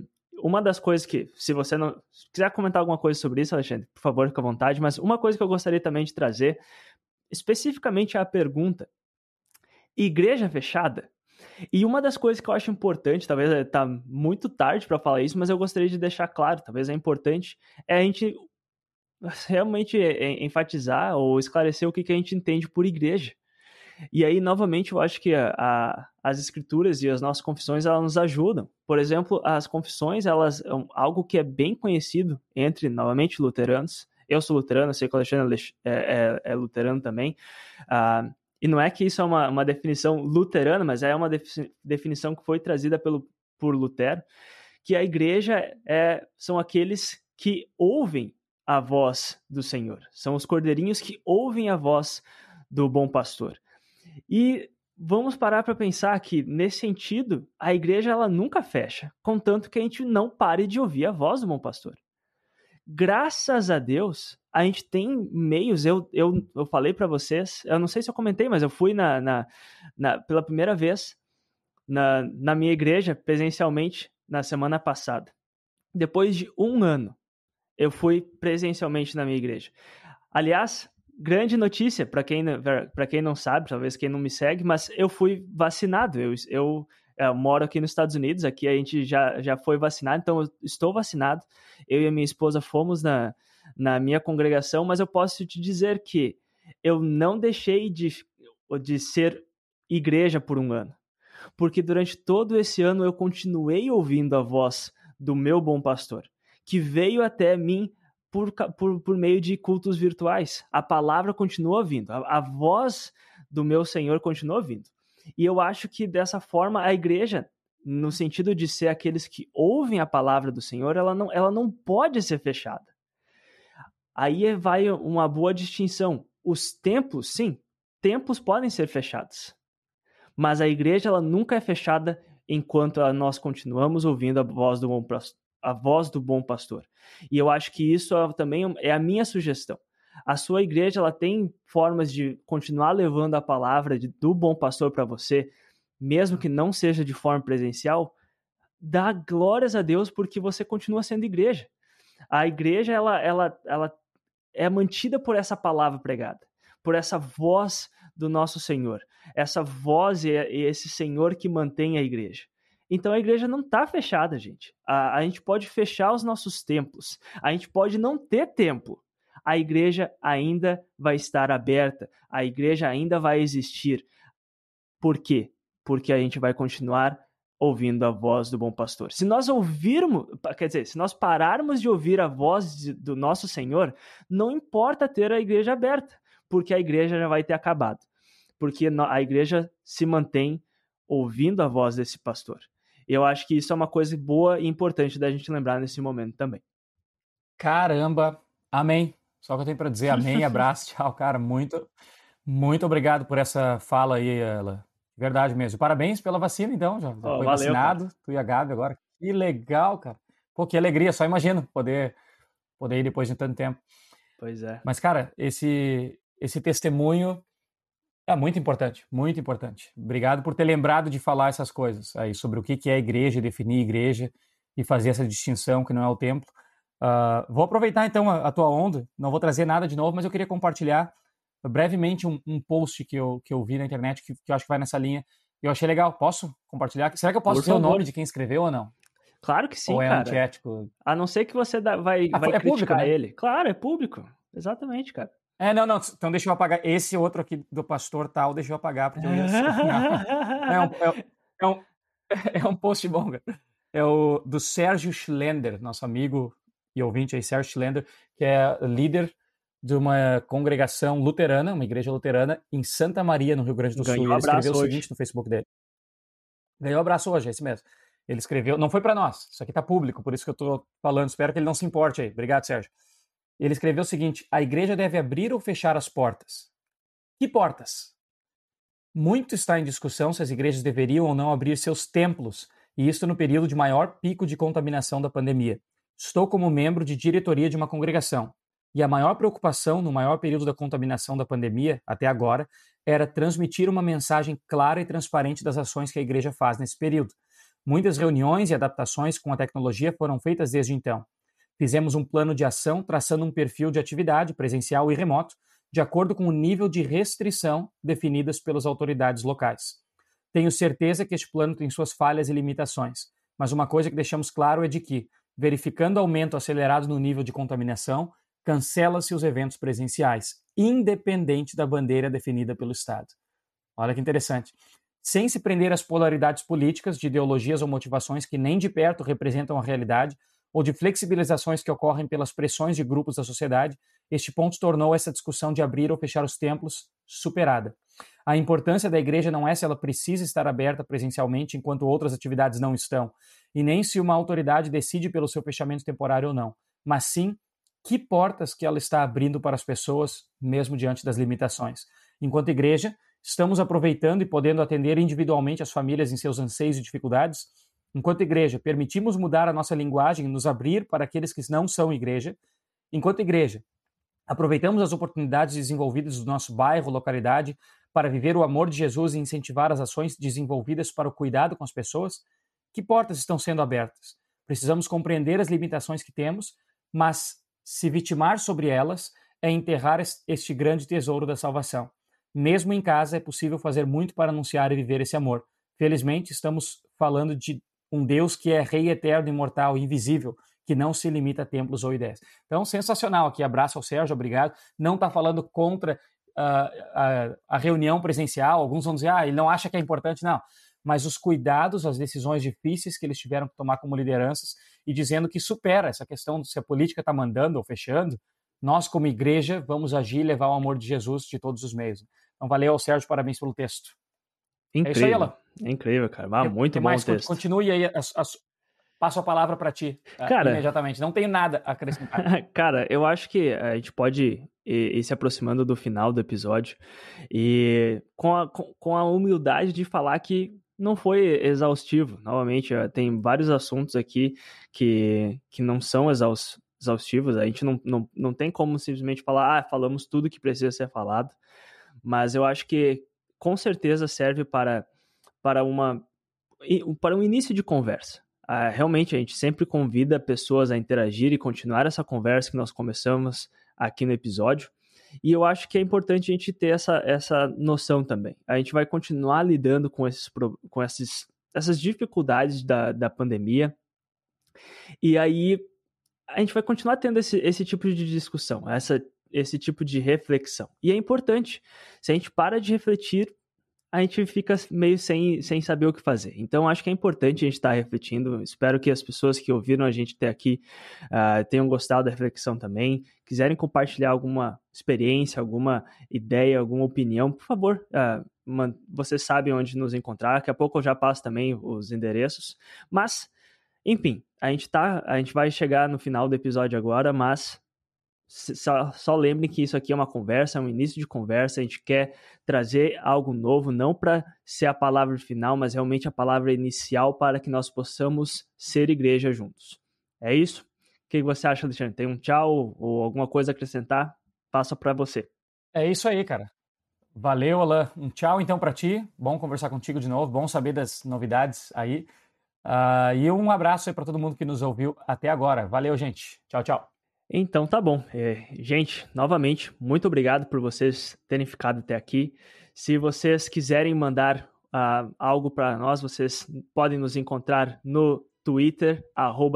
uma das coisas que, se você não se quiser comentar alguma coisa sobre isso, Alexandre, por favor, fique à vontade, mas uma coisa que eu gostaria também de trazer, especificamente é a pergunta: igreja fechada? E uma das coisas que eu acho importante, talvez está muito tarde para falar isso, mas eu gostaria de deixar claro, talvez é importante, é a gente realmente enfatizar ou esclarecer o que, que a gente entende por igreja. E aí, novamente, eu acho que a, a, as escrituras e as nossas confissões, elas nos ajudam. Por exemplo, as confissões, elas é algo que é bem conhecido entre, novamente, luteranos. Eu sou luterano, sei que o Alexandre é, é, é luterano também. Uh, e não é que isso é uma, uma definição luterana, mas é uma definição que foi trazida pelo, por Lutero, que a igreja é, são aqueles que ouvem a voz do Senhor. São os cordeirinhos que ouvem a voz do bom pastor. E vamos parar para pensar que, nesse sentido, a igreja ela nunca fecha, contanto que a gente não pare de ouvir a voz do bom pastor. Graças a Deus, a gente tem meios. Eu, eu, eu falei para vocês, eu não sei se eu comentei, mas eu fui na, na, na, pela primeira vez na, na minha igreja presencialmente na semana passada. Depois de um ano, eu fui presencialmente na minha igreja. Aliás, grande notícia para quem, quem não sabe, talvez quem não me segue, mas eu fui vacinado. Eu, eu, eu, é, moro aqui nos Estados Unidos, aqui a gente já, já foi vacinado, então eu estou vacinado. Eu e a minha esposa fomos na, na minha congregação, mas eu posso te dizer que eu não deixei de, de ser igreja por um ano. Porque durante todo esse ano eu continuei ouvindo a voz do meu bom pastor, que veio até mim por, por, por meio de cultos virtuais. A palavra continua vindo, a, a voz do meu Senhor continua vindo. E eu acho que dessa forma a igreja, no sentido de ser aqueles que ouvem a palavra do Senhor, ela não, ela não pode ser fechada. Aí vai uma boa distinção. Os templos, sim, templos podem ser fechados. Mas a igreja ela nunca é fechada enquanto nós continuamos ouvindo a voz do bom, a voz do bom pastor. E eu acho que isso também é a minha sugestão. A sua igreja ela tem formas de continuar levando a palavra de, do bom pastor para você, mesmo que não seja de forma presencial. Dá glórias a Deus porque você continua sendo igreja. A igreja ela, ela, ela é mantida por essa palavra pregada, por essa voz do nosso Senhor, essa voz e esse Senhor que mantém a igreja. Então a igreja não está fechada, gente. A, a gente pode fechar os nossos templos, a gente pode não ter templo. A igreja ainda vai estar aberta, a igreja ainda vai existir. Por quê? Porque a gente vai continuar ouvindo a voz do bom pastor. Se nós ouvirmos, quer dizer, se nós pararmos de ouvir a voz do nosso Senhor, não importa ter a igreja aberta, porque a igreja já vai ter acabado. Porque a igreja se mantém ouvindo a voz desse pastor. Eu acho que isso é uma coisa boa e importante da gente lembrar nesse momento também. Caramba, amém. Só que eu tenho para dizer amém, [LAUGHS] abraço, tchau, cara. Muito, muito obrigado por essa fala aí, ela. Verdade mesmo. Parabéns pela vacina, então. Já, já oh, foi valeu, vacinado, cara. tu e a Gabi agora. Que legal, cara. Pô, que alegria, só imagino poder, poder ir depois de tanto tempo. Pois é. Mas, cara, esse, esse testemunho é muito importante, muito importante. Obrigado por ter lembrado de falar essas coisas aí sobre o que é igreja, definir igreja e fazer essa distinção que não é o templo. Uh, vou aproveitar então a, a, tua onda, não vou trazer nada de novo, mas eu queria compartilhar brevemente um, um post que eu, que eu vi na internet que, que, eu acho que vai nessa linha. Eu achei legal. Posso compartilhar? Será que eu posso ter o nome de quem escreveu ou não? Claro que sim, ou é cara. antiético? A não ser que você dá, vai, ah, vai é criticar público, né? ele. Claro, é público. Exatamente, cara. É, não, não. Então deixa eu apagar. Esse outro aqui do pastor tal, deixa eu apagar, porque eu ia é, um, é, é, um, [LAUGHS] é um post bom, cara. É o do Sérgio Schlender, nosso amigo e ouvinte aí, Sérgio Schlender, que é líder de uma congregação luterana, uma igreja luterana, em Santa Maria, no Rio Grande do Ganhou Sul. Ele escreveu o seguinte no Facebook dele. Ganhou abraço hoje, é esse mesmo. Ele escreveu, não foi para nós, isso aqui está público, por isso que eu estou falando, espero que ele não se importe aí. Obrigado, Sérgio. Ele escreveu o seguinte: a igreja deve abrir ou fechar as portas? Que portas? Muito está em discussão se as igrejas deveriam ou não abrir seus templos, e isso no período de maior pico de contaminação da pandemia. Estou como membro de diretoria de uma congregação, e a maior preocupação no maior período da contaminação da pandemia, até agora, era transmitir uma mensagem clara e transparente das ações que a igreja faz nesse período. Muitas reuniões e adaptações com a tecnologia foram feitas desde então. Fizemos um plano de ação traçando um perfil de atividade presencial e remoto de acordo com o nível de restrição definidas pelas autoridades locais. Tenho certeza que este plano tem suas falhas e limitações, mas uma coisa que deixamos claro é de que, verificando aumento acelerado no nível de contaminação, cancela-se os eventos presenciais, independente da bandeira definida pelo Estado. Olha que interessante. Sem se prender às polaridades políticas, de ideologias ou motivações que nem de perto representam a realidade, ou de flexibilizações que ocorrem pelas pressões de grupos da sociedade, este ponto tornou essa discussão de abrir ou fechar os templos superada. A importância da igreja não é se ela precisa estar aberta presencialmente enquanto outras atividades não estão, e nem se uma autoridade decide pelo seu fechamento temporário ou não, mas sim que portas que ela está abrindo para as pessoas, mesmo diante das limitações. Enquanto igreja, estamos aproveitando e podendo atender individualmente as famílias em seus anseios e dificuldades. Enquanto igreja, permitimos mudar a nossa linguagem e nos abrir para aqueles que não são igreja. Enquanto igreja, Aproveitamos as oportunidades desenvolvidas do nosso bairro, localidade, para viver o amor de Jesus e incentivar as ações desenvolvidas para o cuidado com as pessoas? Que portas estão sendo abertas? Precisamos compreender as limitações que temos, mas se vitimar sobre elas é enterrar este grande tesouro da salvação. Mesmo em casa, é possível fazer muito para anunciar e viver esse amor. Felizmente, estamos falando de um Deus que é Rei eterno, imortal, invisível, que não se limita a templos ou ideias. Então, sensacional aqui. Abraço ao Sérgio, obrigado. Não está falando contra uh, a, a, reunião presencial. Alguns vão dizer, ah, ele não acha que é importante. Não. Mas os cuidados, as decisões difíceis que eles tiveram que tomar como lideranças e dizendo que supera essa questão de se a política está mandando ou fechando, nós, como igreja, vamos agir e levar o amor de Jesus de todos os meios. Então, valeu ao Sérgio, parabéns pelo texto. Incrível. É isso aí, Alan. É incrível, cara. Ah, muito bom mais? texto. Continue aí as, as, passo a palavra para ti ah, cara, imediatamente. Não tenho nada a acrescentar. [LAUGHS] cara, eu acho que a gente pode ir, ir, se aproximando do final do episódio e com a, com, com a humildade de falar que não foi exaustivo. Novamente, tem vários assuntos aqui que, que não são exaustivos. A gente não, não, não tem como simplesmente falar, ah, falamos tudo que precisa ser falado. Mas eu acho que com certeza serve para, para, uma, para um início de conversa. Uh, realmente a gente sempre convida pessoas a interagir e continuar essa conversa que nós começamos aqui no episódio. E eu acho que é importante a gente ter essa, essa noção também. A gente vai continuar lidando com, esses, com esses, essas dificuldades da, da pandemia. E aí a gente vai continuar tendo esse, esse tipo de discussão, essa, esse tipo de reflexão. E é importante. Se a gente para de refletir, a gente fica meio sem, sem saber o que fazer. Então, acho que é importante a gente estar tá refletindo. Espero que as pessoas que ouviram a gente até aqui uh, tenham gostado da reflexão também. Quiserem compartilhar alguma experiência, alguma ideia, alguma opinião, por favor, uh, vocês sabem onde nos encontrar. Daqui a pouco eu já passo também os endereços. Mas, enfim, a gente, tá, a gente vai chegar no final do episódio agora, mas só, só lembrem que isso aqui é uma conversa, é um início de conversa. A gente quer trazer algo novo, não para ser a palavra final, mas realmente a palavra inicial para que nós possamos ser igreja juntos. É isso? O que você acha, Alexandre? Tem um tchau ou alguma coisa a acrescentar? Passa para você. É isso aí, cara. Valeu, Alan. Um tchau então para ti. Bom conversar contigo de novo. Bom saber das novidades aí. Uh, e um abraço aí para todo mundo que nos ouviu até agora. Valeu, gente. Tchau, tchau. Então tá bom. É, gente, novamente, muito obrigado por vocês terem ficado até aqui. Se vocês quiserem mandar uh, algo para nós, vocês podem nos encontrar no Twitter,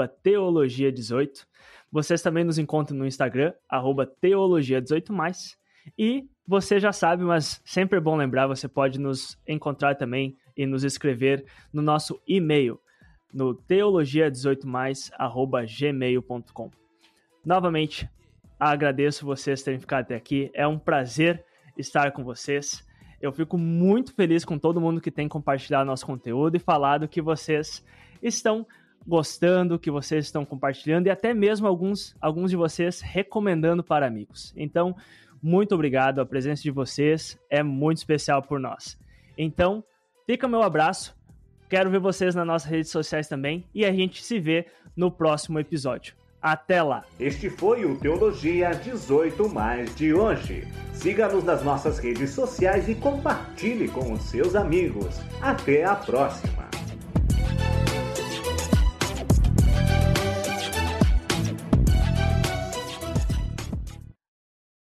teologia18. Vocês também nos encontram no Instagram, teologia18+. E você já sabe, mas sempre é bom lembrar, você pode nos encontrar também e nos escrever no nosso e-mail, no teologia18mais@gmail.com. Novamente, agradeço vocês terem ficado até aqui. É um prazer estar com vocês. Eu fico muito feliz com todo mundo que tem compartilhado nosso conteúdo e falado que vocês estão gostando, que vocês estão compartilhando e até mesmo alguns, alguns de vocês recomendando para amigos. Então, muito obrigado, a presença de vocês é muito especial por nós. Então, fica meu abraço, quero ver vocês nas nossas redes sociais também e a gente se vê no próximo episódio. Até lá! Este foi o Teologia 18 Mais de hoje. Siga-nos nas nossas redes sociais e compartilhe com os seus amigos. Até a próxima!